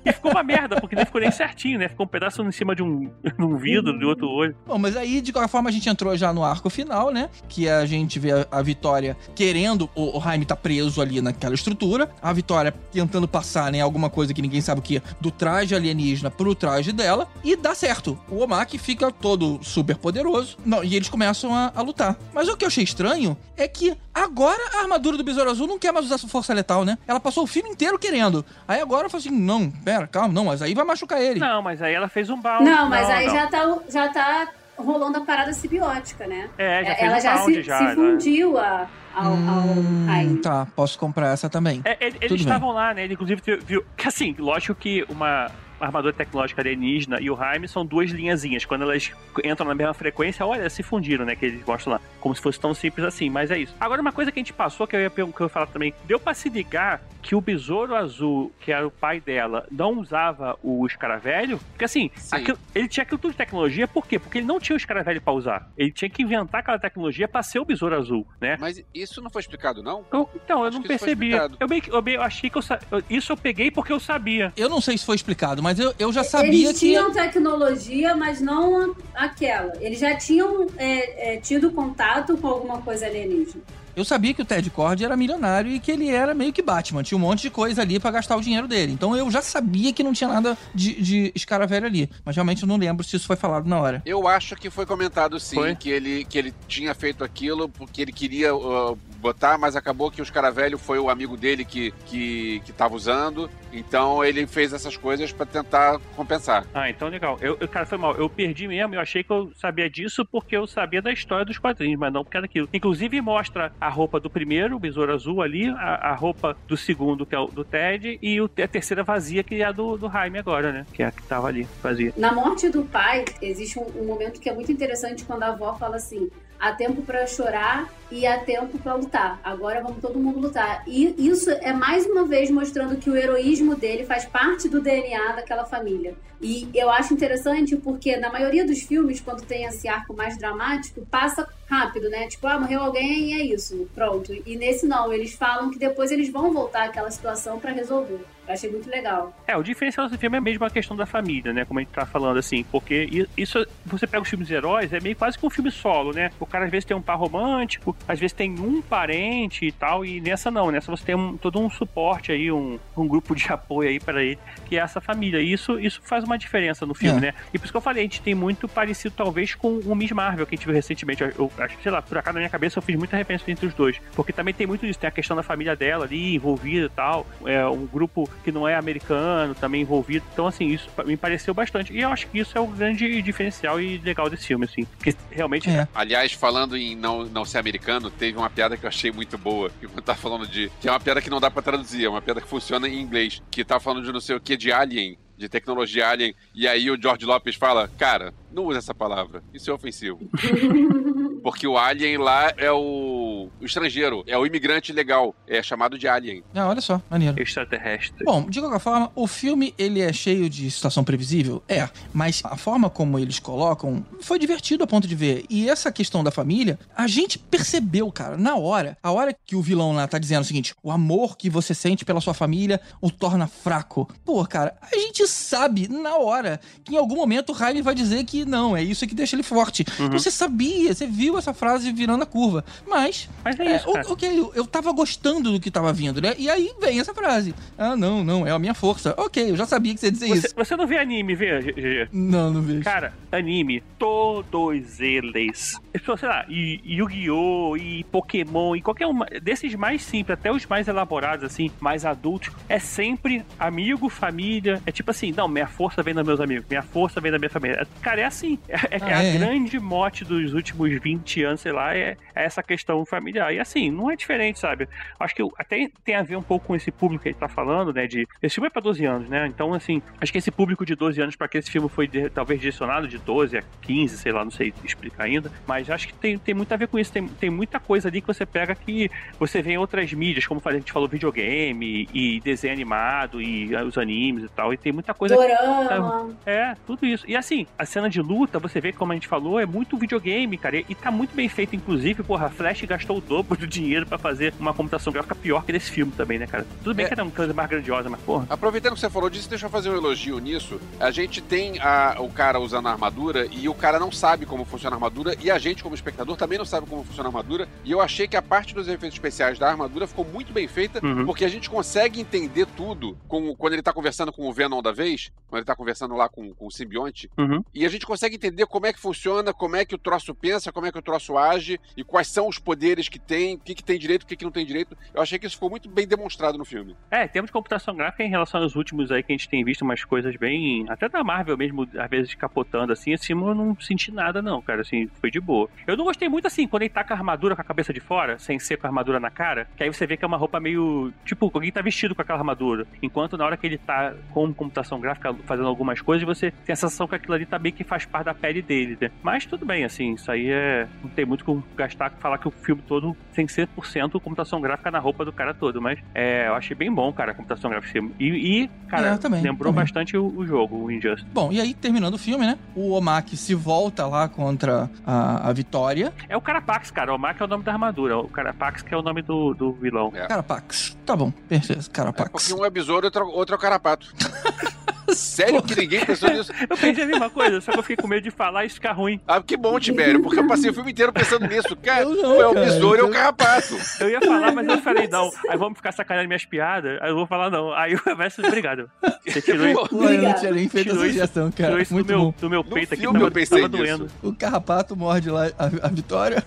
E ficou uma merda, porque nem ficou nem certinho, né? Ficou um pedaço em cima de um, de um vidro, do outro olho. Bom, mas aí, de qualquer forma, a gente entrou já no arco final, né? Que a gente vê a, a Vitória querendo. O, o Jaime tá preso ali naquela estrutura. A Vitória tentando passar, né? Alguma coisa que ninguém sabe o que, do traje alienígena pro traje dela. E dá certo. O Omaki fica todo super poderoso. Não, e eles começam a, a lutar. Mas o que eu achei estranho é que agora a armadura do Besouro Azul não quer mais usar sua força letal, né? Ela passou o filme inteiro querendo. Aí agora eu falo assim: não, pera, calma, não, mas aí vai machucar ele. Não, mas aí ela fez um bound. Não, mas aí não. Já, tá, já tá rolando a parada simbiótica, né? É, já fez Ela um já bound se, já, se né? fundiu a, ao, ao Hum, tá, posso comprar essa também. É, eles estavam lá, né? Ele inclusive viu, viu- que assim, lógico que uma armadura tecnológica alienígena e o Jaime são duas linhazinhas. Quando elas entram na mesma frequência, olha, se fundiram, né? Que eles mostram lá. Como se fosse tão simples assim, mas é isso. Agora, uma coisa que a gente passou, que eu ia, que eu ia falar também, deu pra se ligar que o besouro azul, que era o pai dela, não usava o escaravelho? Porque assim, Sim. aquilo- ele tinha aquilo tudo de tecnologia, por quê? Porque ele não tinha o escaravelho pra usar. Ele tinha que inventar aquela tecnologia pra ser o besouro azul, né? Mas isso não foi explicado, não? Eu- então, eu Acho não percebi. Eu, meio que- eu, meio- eu achei que eu, eu- Isso eu peguei porque eu sabia. Eu não sei se foi explicado, mas eu, eu já sabia Eles que. tinham tecnologia, mas não aquela. Eles já tinham é, é, tido contato com alguma coisa alienígena. Eu sabia que o Ted Cord era milionário e que ele era meio que Batman. Tinha um monte de coisa ali pra gastar o dinheiro dele. Então eu já sabia que não tinha nada de, de escaravelho ali. Mas realmente eu não lembro se isso foi falado na hora. Eu acho que foi comentado sim, Foi? que ele, que ele tinha feito aquilo porque ele queria uh, botar, mas acabou que o escaravelho foi o amigo dele que, que, que tava usando. Então ele fez essas coisas pra tentar compensar. Ah, então legal. Eu, eu- cara, foi mal. Eu perdi mesmo. Eu achei que eu sabia disso porque eu sabia da história dos quadrinhos, mas não porque era aquilo. Inclusive mostra a roupa do primeiro, o besouro azul ali, a, a roupa do segundo, que é o do Ted, e o- a terceira vazia, que é a do, do Jaime agora, né? Que é a que tava ali, vazia. Na morte do pai, existe um, um momento que é muito interessante quando a avó fala assim: há tempo pra chorar e tempo pra lutar. Agora vamos todo mundo lutar. E isso é mais uma vez mostrando que o heroísmo dele faz parte do DNA daquela família. E eu acho interessante porque na maioria dos filmes, quando tem esse arco mais dramático, passa rápido, né? Tipo, ah, morreu alguém e é isso, pronto. E nesse não, eles falam que depois eles vão voltar àquela situação pra resolver. Achei muito legal. É, o diferencial desse filme é mesmo a questão da família, né? Como a gente tá falando assim, porque isso, você pega os filmes de heróis, é meio quase que um filme solo, né? O cara às vezes tem um par romântico, às vezes tem um parente e tal, e nessa não, nessa você tem um- todo um suporte aí, um, um grupo de apoio aí para ele, que é essa família. E isso, isso faz uma diferença no filme, É. né? E por isso que eu falei, a gente tem muito parecido talvez com o Miss Marvel que a gente viu recentemente. Eu, eu que, sei lá, por acaso na minha cabeça eu fiz muita referência entre os dois, porque também tem muito disso, tem a questão da família dela ali envolvida e tal, é um grupo que não é americano também envolvido. Então, assim, isso me pareceu bastante. E eu acho que isso é o grande diferencial e legal desse filme, assim. Porque realmente. É. Aliás, falando em não, não ser americano, teve uma piada que eu achei muito boa. Que quando tá falando de. Que é uma piada que não dá pra traduzir, é uma piada que funciona em inglês. Que tá falando de não sei o que de alien, de tecnologia alien. E aí o George Lopes fala: Cara, não usa essa palavra. Isso é ofensivo. Porque o alien lá é o, o estrangeiro, é o imigrante legal. É chamado de alien. Ah, olha só, maneiro. Extraterrestre. Bom, de qualquer forma, o filme ele é cheio de situação previsível? É, mas a forma como eles colocam foi divertido a ponto de ver. E essa questão da família, a gente percebeu, cara, na hora. A hora que o vilão lá tá dizendo o seguinte: o amor que você sente pela sua família o torna fraco. Pô, cara, a gente sabe na hora que em algum momento o Riley vai dizer que não, é isso que deixa ele forte. Você sabia, você viu essa frase virando a curva. Mas Mas é é, isso, o- ok, eu, eu tava gostando do que tava vindo, né? E aí vem essa frase. Ah, não, não, é a minha força. Ok, eu já sabia que você ia dizer Você, isso. você não vê anime, vê, GG? Não, não vejo. Cara, anime, todos eles. Sei lá, e Yu-Gi-Oh! e Pokémon, e qualquer um desses mais simples, até os mais elaborados, assim, mais adultos, é sempre amigo, família. É tipo assim, não, minha força vem dos meus amigos, minha força vem da minha família. Cara, é assim. É, é- Ah, é a é? grande mote dos últimos 20 anos, sei lá, é, é essa questão fa- familiar. E assim, não é diferente, sabe? Acho que eu- até tem a ver um pouco com esse público que a gente tá falando, né? De. Esse filme é pra 12 anos, né? Então, assim, acho que esse público de 12 anos, pra que esse filme foi de- talvez direcionado de 12 a 15, sei lá, não sei explicar ainda. Mas acho que tem, tem muito a ver com isso. Tem, tem muita coisa ali que você pega que você vê em outras mídias, como a gente falou, videogame e desenho animado e os animes e tal. E tem muita coisa. Dorama. É, tudo isso. E assim, a cena de luta, você vê que, como a gente falou, é muito videogame, cara. E tá muito bem feito, inclusive, porra, a Flash gastou o dobro do dinheiro pra fazer uma computação gráfica pior que desse filme também, né, cara? Tudo bem É. que era uma coisa mais grandiosa, mas, porra. Aproveitando que você falou disso, deixa eu fazer um elogio nisso. A gente tem a- o cara usando a armadura e o cara não sabe como funciona a armadura e a gente, como espectador, também não sabe como funciona a armadura. E eu achei que a parte dos efeitos especiais da armadura ficou muito bem feita, Uhum. porque a gente consegue entender tudo com, quando ele tá conversando com o Venom da vez, quando ele tá conversando lá com, com o simbionte, Uhum. e a gente consegue entender como é que funciona, como é que o troço pensa, como é que o troço age e quais são os poderes que tem, o que, que tem direito, o que, que não tem direito. Eu achei que isso ficou muito bem demonstrado no filme. É, temos computação gráfica em relação aos últimos aí que a gente tem visto umas coisas bem. Até da Marvel mesmo, às vezes capotando assim. Filme eu não senti nada, não, cara. Assim, foi de boa. Eu não gostei muito assim, quando ele tá com a armadura com a cabeça de fora, sem ser com a armadura na cara, que aí você vê que é uma roupa meio. Tipo, alguém tá vestido com aquela armadura. Enquanto na hora que ele tá com computação gráfica fazendo algumas coisas, você tem a sensação que aquilo ali tá meio que faz parte da pele dele, né? Mas tudo bem, assim, isso aí é. Não tem muito como gastar falar que o filme todo tem 100% computação gráfica na roupa do cara todo. Mas é, eu achei bem bom, cara, a computação gráfica. E, e, cara, É, também, lembrou também. bastante o, o jogo, o Injustice. Bom, e aí, terminando o filme, né? O Omaki se volta lá contra a, a Vitória. É o Carapax, cara. O Mark é o nome da armadura. O Carapax que é o nome do, do vilão. É. Carapax. Tá bom, perfeito. É Carapax. porque um é besouro e outro, outro é o carapato. Sério que ninguém pensou nisso? Eu pensei a mesma coisa, só que eu fiquei com medo de falar e isso ficar ruim. Ah, que bom, Tibério, porque eu passei o filme inteiro pensando nisso. Cara, Eu não, é o besouro e eu- o carrapato. Eu ia falar, mas eu falei, não. Aí vamos ficar sacaneando minhas piadas. Aí eu vou falar, não. Aí o Everson, obrigado. Você tirou isso. Pô, eu não tinha nem feito Tirou essa isso- sugestão, cara. Tirou isso do Muito meu, bom. do meu No peito aqui, tava, eu pensei tava doendo. O carrapato morde lá a, a Vitória.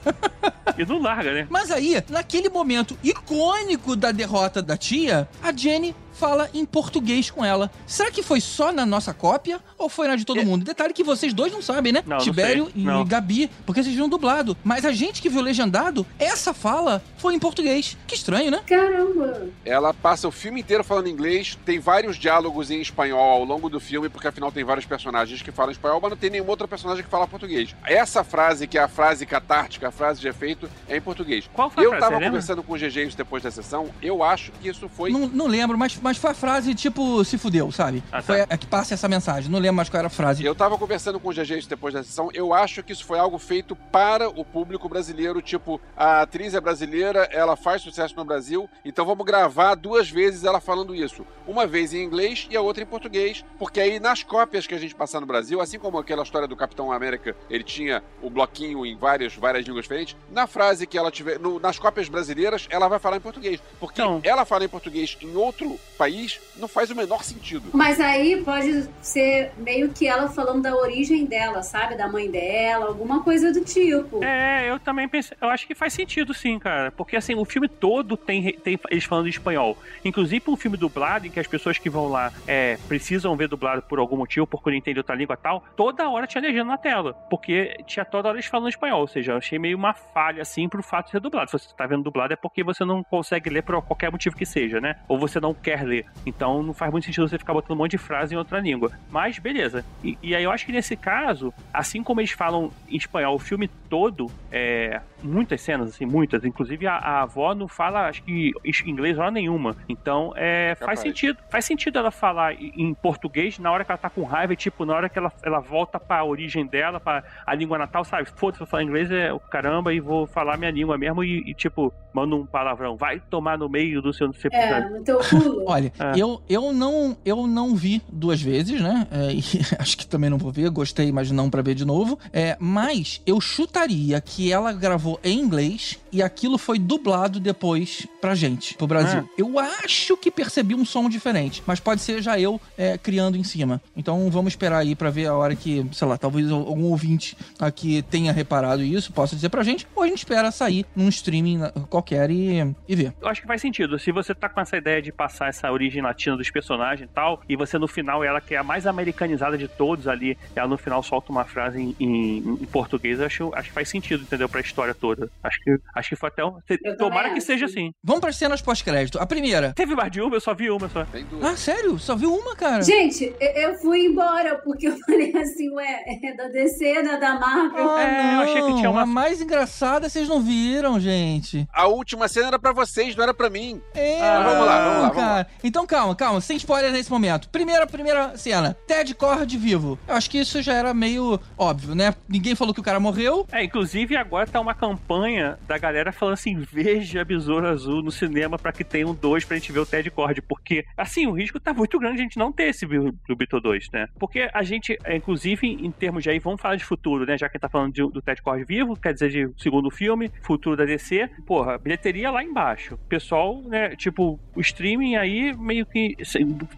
E não larga, né? Mas aí, naquele momento icônico da derrota da tia, a Jenny fala em português com ela. Será que foi só na nossa cópia ou foi na de todo mundo? Detalhe que vocês dois não sabem, né? É. Não, não Tibério sei. e Não. Gabi, porque vocês viram dublado. Mas a gente que viu legendado, essa fala foi em português. Que estranho, né? Caramba! Ela passa o filme inteiro falando inglês, tem vários diálogos em espanhol ao longo do filme, porque afinal tem vários personagens que falam espanhol, mas não tem nenhum outro personagem que fala português. Essa frase, que é a frase catártica, a frase de efeito, é em português. Qual foi a Eu frase, tava conversando com o GG isso depois da sessão, eu acho que isso foi Não, não lembro, mas, mas foi a frase tipo, se fudeu, sabe? Ah, tá. Foi a, a que passa essa mensagem. Não lembro mais qual era a frase. Eu tava conversando com o GG depois da sessão. Eu acho que isso foi algo feito para o público brasileiro. Tipo, a atriz é brasileira, ela faz sucesso no Brasil, então vamos gravar duas vezes ela falando isso. Uma vez em inglês e a outra em português. Porque aí nas cópias que a gente passar no Brasil, assim como aquela história do Capitão América, ele tinha o bloquinho em várias, várias línguas diferentes. Na frase que ela tiver, no- nas cópias brasileiras, ela vai falar em português. Porque Então. ela fala em português em outro país, não faz o menor sentido. Mas aí pode ser meio que ela falando da origem dela, sabe? Da mãe dela, alguma coisa do tipo. É, eu também pensei. Eu acho que faz sentido, sim, cara. Porque assim, o filme todo tem, tem eles falando em espanhol. Inclusive um filme dublado, em que as pessoas que vão lá é, precisam ver dublado por algum motivo, porque não entendem outra língua e tal, toda hora tinha legenda na tela. Porque tinha toda hora eles falando espanhol. Ou seja, eu achei meio uma falha, assim, pro fato de ser dublado. Se você tá vendo dublado é porque você não consegue ler por qualquer motivo que seja, né? Ou você não quer ler. Então não faz muito sentido você ficar botando um monte de frase em outra língua. Mas beleza. E, e aí eu acho que nesse caso, assim como eles falam em espanhol o filme todo, é, muitas cenas, assim, muitas. Inclusive a, a avó não fala, acho que em inglês hora nenhuma. Então é, faz Capaz. sentido. Faz sentido ela falar em português na hora que ela tá com raiva, e, tipo, na hora que ela, ela volta pra origem dela, pra a língua natal, sabe? Foda-se, vou falar inglês é o caramba e vou falar minha língua mesmo e, e, tipo, manda um palavrão. Vai tomar no meio do seu. seu É, no teu culo. Olha, É. eu, eu, não, eu não vi duas vezes, né? É, e acho que também não vou ver, gostei, mas não pra ver de novo. É, mas eu chutaria que ela gravou em inglês e aquilo foi dublado depois pra gente, pro Brasil. É. Eu acho que percebi um som diferente. Mas pode ser já eu é, criando em cima. Então vamos esperar aí pra ver a hora que, sei lá, talvez algum ouvinte aqui tenha reparado isso, possa dizer pra gente, ou a gente espera sair num streaming qualquer e, e ver. Eu acho que faz sentido. Se você tá com essa ideia de passar essa origem latina dos personagens e tal, e você no final, ela que é a mais americanizada de todos ali, ela no final solta uma frase em, em- em português, eu acho, acho que faz sentido, entendeu? Pra história toda. Acho que, acho que foi até um. Eu Tomara também que seja assim. Vamos pras cenas pós-crédito. A primeira. Teve mais de uma, eu só vi uma só. Tem duas. Ah, sério? Só viu uma, cara? Gente, eu- fui embora porque eu falei assim, ué, é da DC, né, da Marvel. Ah, É, eu achei que tinha uma- A mais engraçada vocês não viram, gente. A última cena era pra vocês, não era pra mim. É, Ah, vamos lá, vamos lá, vamos cara. Então calma, calma, sem spoiler nesse momento. Primeira, primeira cena, Ted Cord vivo. Eu acho que isso já era meio óbvio, né? Ninguém falou que o cara morreu. É, inclusive agora tá uma campanha da galera falando assim: veja Besouro Azul no cinema pra que tenha um 2 pra gente ver o Ted Cord. Porque, assim, o risco tá muito grande a gente não ter esse Bi- do Beatle 2, né? Porque a gente, é, inclusive, em termos de aí, vamos falar de futuro, né? Já que tá falando de- do Ted Cord vivo, quer dizer, de segundo filme, futuro da DC. Porra, bilheteria lá embaixo. Pessoal, né? Tipo, o streaming aí meio que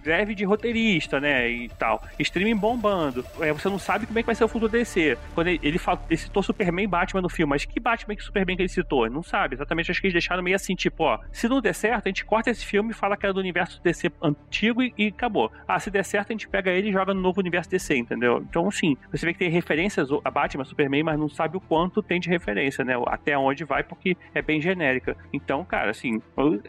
greve de roteirista, né? E tal. Streaming bombando. É, você não sabe como é que vai ser o futuro DC. Quando ele, ele, fala- ele citou Superman e Batman no filme, mas que Batman que Superman que ele citou? Ele Não sabe. Exatamente, acho que eles deixaram meio assim, tipo, ó, se não der certo, a gente corta esse filme e fala que é do universo DC antigo e, e acabou. Ah, se der certo, a gente pega ele e joga no novo universo DC, entendeu? Então, sim, você vê que tem referências a Batman, Superman, mas não sabe o quanto tem de referência, né? Até onde vai, porque é bem genérica. Então, cara, assim,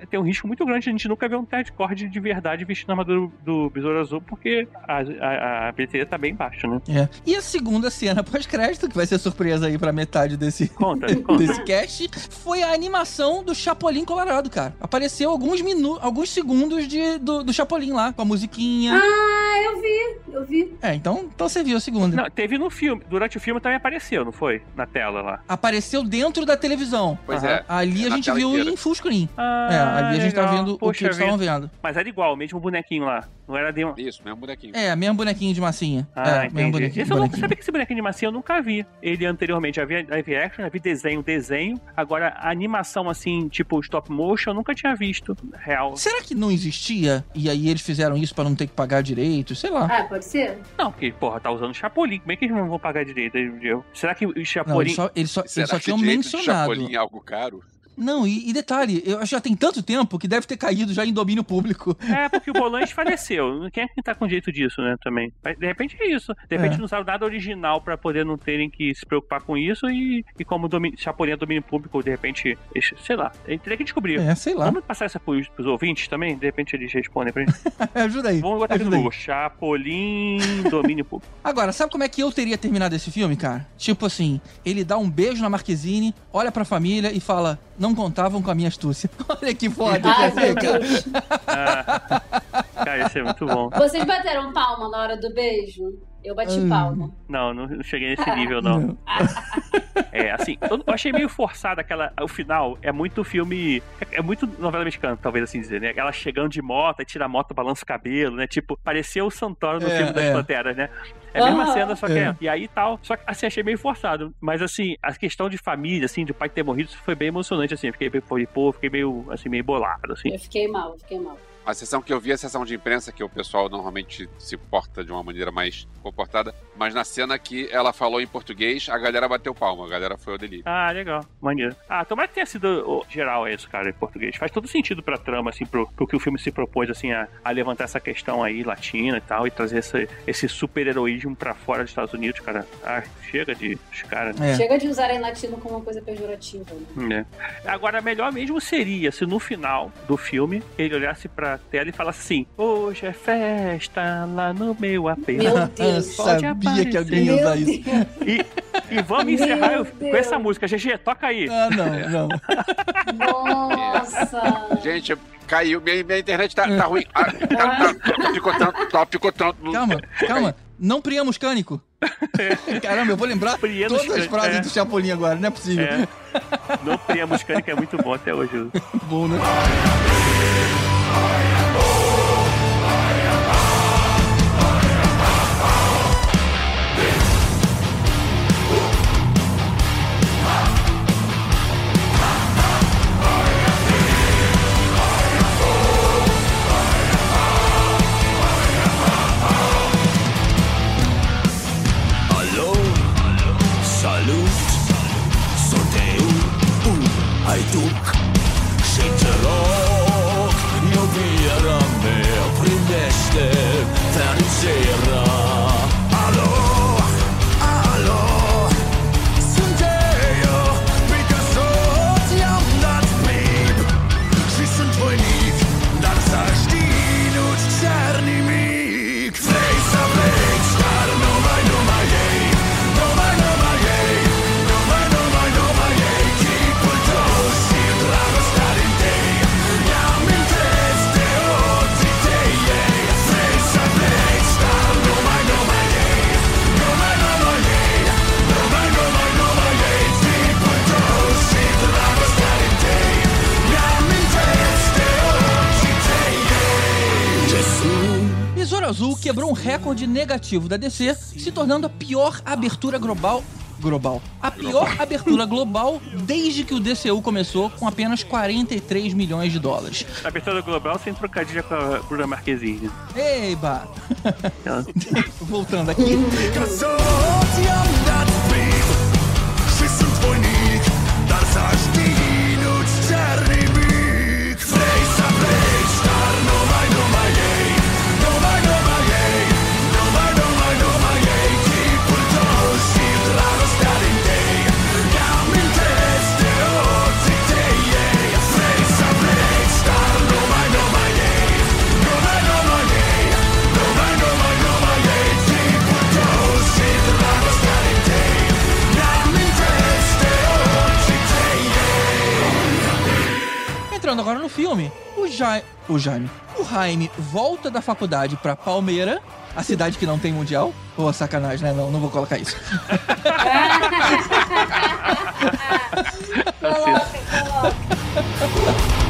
tem um risco muito grande de a gente nunca ver um Ted Cord de verdade vestindo a armadura do Besouro Azul, porque a, a, a bilheteria tá bem baixa, né? É. E a segunda cena pós-crédito, que vai ser surpresa aí pra metade desse, Conta, conta. desse cast, foi a animação do Chapolin Colorado, cara. Apareceu alguns minutos, alguns segundos de, do, do Chapolin lá, com a musiquinha. Ah, eu vi, eu vi. É, então, então você viu a segunda. Não, teve no filme. Durante o filme também apareceu, não foi? Na tela lá. Apareceu dentro da televisão. Pois Aham. é. Ali É a gente viu inteira. em full screen. Ah, é, ali a gente tá legal. vendo o que Poxa eles estavam vida. Mas era igual, o mesmo bonequinho lá. Não era de um... Isso, mesmo bonequinho. É, mesmo bonequinho de massinha. Ah, é, mesmo entendi. bonequinho. Esse eu não bonequinho. sabia que esse bonequinho de massinha eu nunca vi. Ele anteriormente já vi live action, já vi desenho, desenho. Agora, a animação assim, tipo stop motion, eu nunca tinha visto. Real. Será que não existia? E aí eles fizeram isso pra não ter que pagar direito? Sei lá. Ah, pode ser? Não, porque, porra, tá usando Chapolin. Como é que eles não vão pagar direito? Será que o Não, Chapolin. eles só, eles só, Será eles só que tinham mencionado. Chapolin é algo caro? Não, e, e detalhe, eu acho que já tem tanto tempo que deve ter caído já em domínio público. É, porque o volante faleceu. Quem é que tá com jeito disso, né, também? Mas, de repente é isso. De repente É. não sabe nada original pra poder não terem que se preocupar com isso e, e como domi Chapolin é domínio público, de repente, sei lá, a gente teria que descobrir. É, sei lá. Vamos passar essa pros, pros ouvintes também? De repente eles respondem pra gente. Ajuda aí. Vamos botar aqui no. Google. Chapolin, domínio público. Agora, sabe como é que eu teria terminado esse filme, cara? Tipo assim, ele dá um beijo na Marquezine, olha pra família e fala: Não contavam com a minha astúcia. Olha que foda, Ai, quer ver, meu cara? Deus. Ah, cara, isso é muito bom. Vocês bateram palma na hora do beijo? Eu bati Ai. palma. Não, não cheguei nesse nível, não. Não. É, assim, eu eu achei meio forçado aquela. O final é muito filme. É, é muito novela mexicana, talvez assim dizer, né? Ela chegando de moto, aí tira a moto, balança o cabelo, né? Tipo, pareceu o Santoro no É, filme das é. Panteras, né? É a mesma Aham. cena, só que É. é. E aí tal. Só que assim, achei meio forçado. Mas assim, a questão de família, assim, de pai ter morrido, foi bem emocionante, assim. Fiquei meio, pô, fiquei meio, assim, meio bolado, assim. Eu fiquei mal, eu fiquei mal. A sessão que eu vi é a sessão de imprensa, que o pessoal normalmente se porta de uma maneira mais comportada. Mas na cena que ela falou em português, a galera bateu palma, a galera foi ao delírio. Ah, legal. Maneiro. Ah, tomara que tenha sido geral isso, cara, em português. Faz todo sentido pra trama, assim, pro, pro que o filme se propôs, assim, a, a levantar essa questão aí latina e tal, e trazer esse, esse super-heroísmo pra fora dos Estados Unidos, cara. Ah, chega de os caras, né? É. Chega de usarem latino como uma coisa pejorativa. Né? É. Agora, melhor mesmo seria se no final do filme ele olhasse pra tela e falasse assim: Hoje é festa lá no meu AP. Meu Eu Deus. Pode sabia que alguém ia usar isso. E, e vamos Meu encerrar eu- com essa música. GG, toca aí. Ah, não, não. Nossa. Gente, caiu, minha, minha internet tá, tá ruim. Ah, tá, tá, tá picotando, tá picotando. Calma, calma. Não priamos cânico. Caramba, eu vou lembrar Priamos todas as cânico, frases é. do Chapolin agora, não é possível. É. Não Priya Muscânica é muito bom até hoje. Bom, né? Fire! Recorde negativo da DC, se tornando a pior abertura global. Global. A pior abertura global desde que o DCU começou, com apenas 43 milhões de dólares. Abertura global sem trocadilha com a Bruna Marquezine. Ela- Voltando aqui. Entrando agora no filme, o, Jaime o Jaime. O Jaime volta da faculdade pra Palmeira, a cidade que não tem mundial. Pô, oh, sacanagem, né? Não, não vou colocar isso. Tá coloca, coloca.